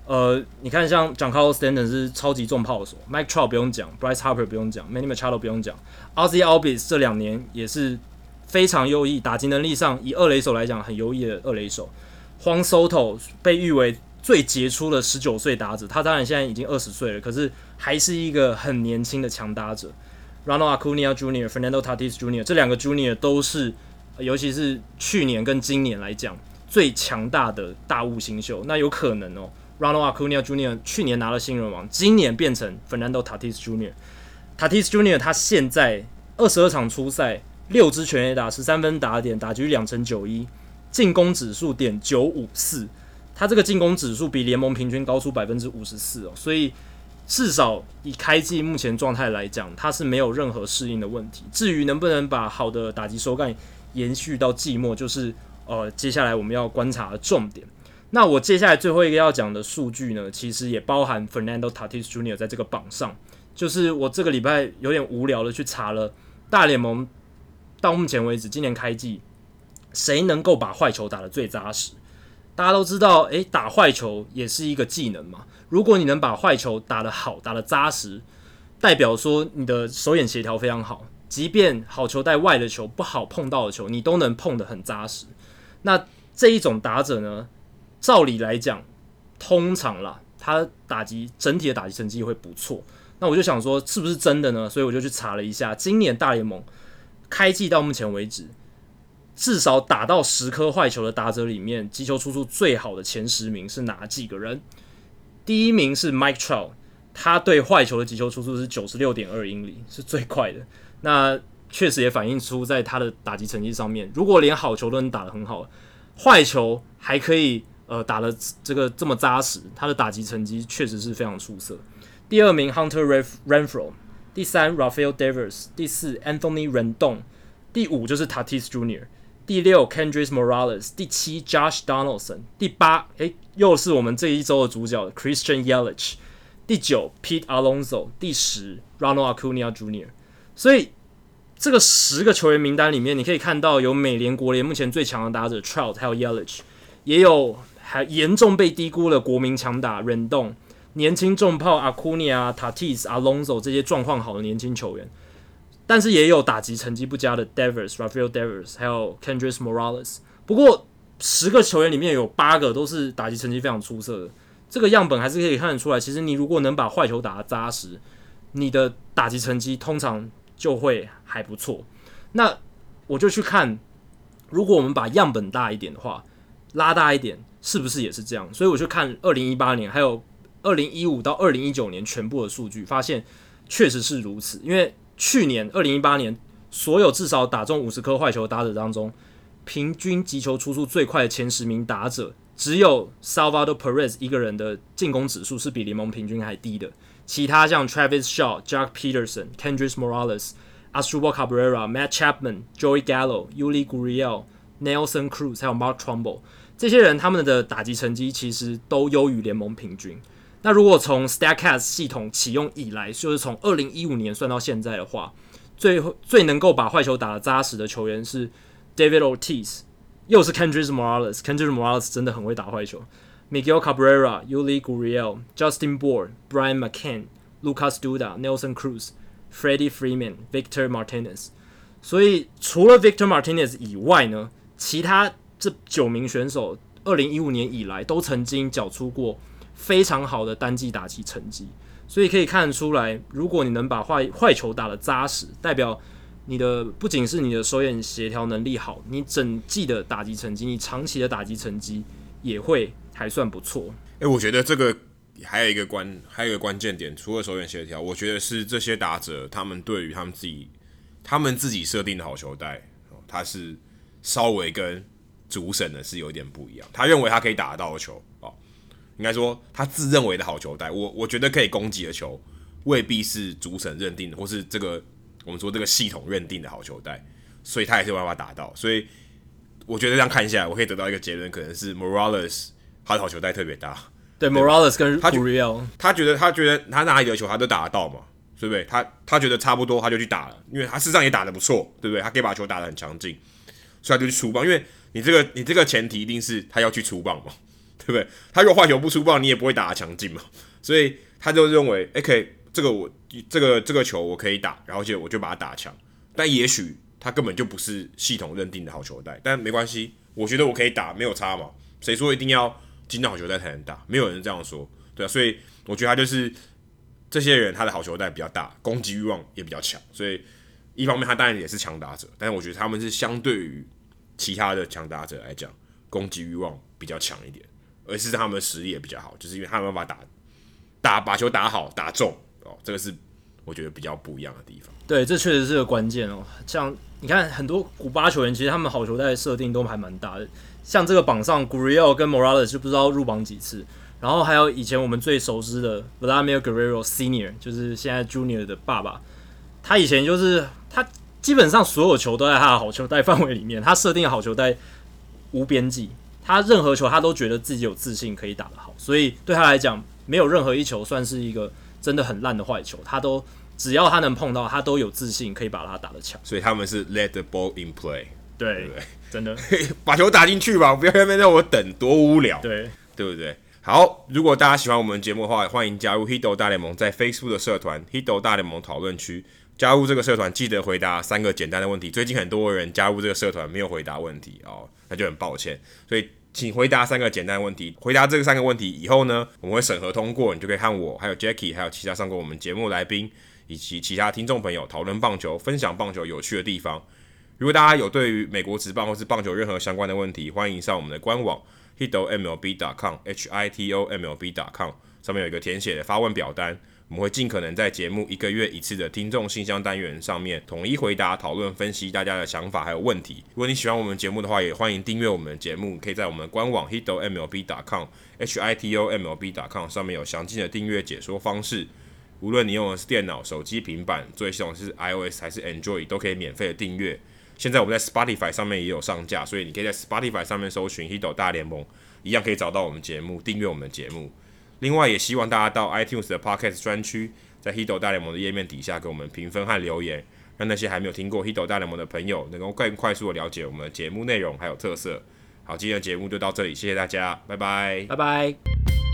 呃，你看像 Giancarlo Stanton 是超级重炮手，Mike Trout 不用讲，Bryce Harper 不用讲，Many Machado 不用讲，Ozzie Albies 这两年也是非常优异，打击能力上以二垒手来讲很优异的二垒手。Juan Soto 被誉为最杰出的十九岁打者，他当然现在已经二十岁了，可是还是一个很年轻的强打者。Ronald Acuna Jr.、Fernando Tatis Jr. 这两个 Junior 都是，尤其是去年跟今年来讲最强大的大物新秀。那有可能哦，Ronald Acuna Jr. 去年拿了新人王，今年变成 Fernando Tatis Jr. Tatis Jr. 他现在二十二场出赛，六支全垒打，十三分打点，打局两成九一。进攻指数点九五四，他这个进攻指数比联盟平均高出百分之五十四哦，所以至少以开季目前状态来讲，他是没有任何适应的问题。至于能不能把好的打击手感延续到季末，就是呃接下来我们要观察的重点。那我接下来最后一个要讲的数据呢，其实也包含 Fernando Tatis Jr. 在这个榜上，就是我这个礼拜有点无聊的去查了大联盟到目前为止今年开季。谁能够把坏球打得最扎实？大家都知道，诶，打坏球也是一个技能嘛。如果你能把坏球打得好，打得扎实，代表说你的手眼协调非常好。即便好球带外的球不好碰到的球，你都能碰得很扎实。那这一种打者呢，照理来讲，通常啦，他打击整体的打击成绩会不错。那我就想说，是不是真的呢？所以我就去查了一下，今年大联盟开季到目前为止。至少打到十颗坏球的打者里面，击球出速最好的前十名是哪几个人？第一名是 Mike Trout，他对坏球的击球出速是九十六点二英里，是最快的。那确实也反映出在他的打击成绩上面，如果连好球都能打得很好，坏球还可以呃打得这个这么扎实，他的打击成绩确实是非常出色。第二名 Hunter Renfro，第三 Rafael Devers，第四 Anthony Rendon，第五就是 Tatis Jr。第六，Kendrys Morales；第七，Josh Donaldson；第八，诶，又是我们这一周的主角 Christian Yelich；第九，Pete Alonso；第十，Ronald Acuna Jr. 所以这个十个球员名单里面，你可以看到有美联国联目前最强的打者 Trout，还有 Yelich，也有还严重被低估的国民强打 Rendon，年轻重炮 Acuna、Tatis、Alonso 这些状况好的年轻球员。但是也有打击成绩不佳的 Devers、Rafael Devers，还有 Kendrys Morales。不过十个球员里面有八个都是打击成绩非常出色的，这个样本还是可以看得出来。其实你如果能把坏球打得扎实，你的打击成绩通常就会还不错。那我就去看，如果我们把样本大一点的话，拉大一点，是不是也是这样？所以我去看二零一八年还有二零一五到二零一九年全部的数据，发现确实是如此，因为。去年二零一八年，所有至少打中五十颗坏球的打者当中，平均击球出速最快的前十名打者，只有 Salvador Perez 一个人的进攻指数是比联盟平均还低的。其他像 Travis Shaw、Jack Peterson、Kendrys Morales、Asdrubal Cabrera、Matt Chapman、Joey Gallo、Yuli Gurriel、Nelson Cruz 还有 Mark Trumbo 这些人，他们的打击成绩其实都优于联盟平均。那如果从 Statcast 系统启用以来，就是从二零一五年算到现在的话，最最能够把坏球打得扎实的球员是 David Ortiz，又是 Kendrys Morales。Kendrys Morales 真的很会打坏球。Miguel Cabrera、Yuli Gurriel、Justin Bour、Brian McCann、Lucas Duda、Nelson Cruz、Freddie Freeman、Victor Martinez。所以除了 Victor Martinez 以外呢，其他这九名选手，二零一五年以来都曾经缴出过非常好的单季打击成绩。所以可以看得出来，如果你能把坏坏球打得扎实，代表你的不仅是你的手眼协调能力好，你整季的打击成绩，你长期的打击成绩也会还算不错。诶、我觉得这个还有一个关，还有一个关键点，除了手眼协调，我觉得是这些打者他们对于他们自己，他们自己设定的好球带，他是稍微跟主审的是有点不一样。他认为他可以打得到的球，哦，应该说他自认为的好球带，我我觉得可以攻击的球，未必是主审认定的，或是这个。我们说这个系统认定的好球带，所以他也是有办法打到。所以我觉得这样看下来，我可以得到一个结论，可能是 Morales 他的好球带特别大。对，对，Morales 跟 Gurriel，他觉得他觉得他哪里的球他都打得到嘛，对不对？他他觉得差不多他就去打了，因为他事实上也打得不错，对不对？他可以把球打得很强劲，所以他就去出棒。因为你这个你这个前提一定是他要去出棒嘛，对对不对？他如果坏球不出棒，你也不会打得强劲嘛。所以他就认为，OK。这个我这个这个球我可以打，然后就我就把它打强，但也许他根本就不是系统认定的好球带，但没关系，我觉得我可以打，没有差嘛。谁说一定要进到好球带才能打？没有人这样说，对啊，所以我觉得他就是这些人他的好球带比较大，攻击欲望也比较强，所以一方面他当然也是强打者，但是我觉得他们是相对于其他的强打者来讲，攻击欲望比较强一点，而是他们的实力也比较好，就是因为他们办法打打把球打好打中哦。这个是我觉得比较不一样的地方。对，这确实是个关键哦。像你看，很多古巴球员其实他们好球带设定都还蛮大的。像这个榜上，Gurriel 跟 Morales 就不知道入榜几次。然后还有以前我们最熟知的 Vladimir Guerrero Senior，就是现在 Junior 的爸爸。他以前就是他基本上所有球都在他的好球带范围里面，他设定的好球带无边际，他任何球他都觉得自己有自信可以打得好，所以对他来讲，没有任何一球算是一个。真的很烂的坏球，他都只要他能碰到，他都有自信可以把它打得强。所以他们是 let the ball in play，对，真的 把球打进去吧，不要在那边让我等，多无聊，对对不对？好，如果大家喜欢我们节目的话，欢迎加入 Hito 大联盟在 Facebook 的社团 Hito 大联盟讨论区。加入这个社团，记得回答三个简单的问题。最近很多人加入这个社团没有回答问题哦，那就很抱歉。所以。请回答三个简单问题。回答这个三个问题以后呢，我们会审核通过，你就可以和我、还有 Jackie、还有其他上过我们节目来宾以及其他听众朋友讨论棒球，分享棒球有趣的地方。如果大家有对于美国职棒或是棒球任何相关的问题，欢迎上我们的官网 hitomlb.com，h i t o m l b.com，上面有一个填写的发问表单。我们会尽可能在节目一个月一次的听众信箱单元上面统一回答、讨论、分析大家的想法还有问题。如果你喜欢我们节目的话，也欢迎订阅我们的节目。可以在我们官网 hitomlb.com，h i t o m l b.com 上面有详尽的订阅解说方式。无论你用的是电脑、手机、平板，作业系统是 iOS 还是 Android，都可以免费的订阅。现在我们在 Spotify 上面也有上架，所以你可以在 Spotify 上面搜寻 Hito 大联盟，一样可以找到我们节目，订阅我们的节目。另外，也希望大家到 iTunes 的 Podcast 专区，在 h i d o 大联盟的页面底下给我们评分和留言，让那些还没有听过 h i d o 大联盟的朋友能够更快速的了解我们的节目内容还有特色。好，今天的节目就到这里，谢谢大家，拜拜，拜拜。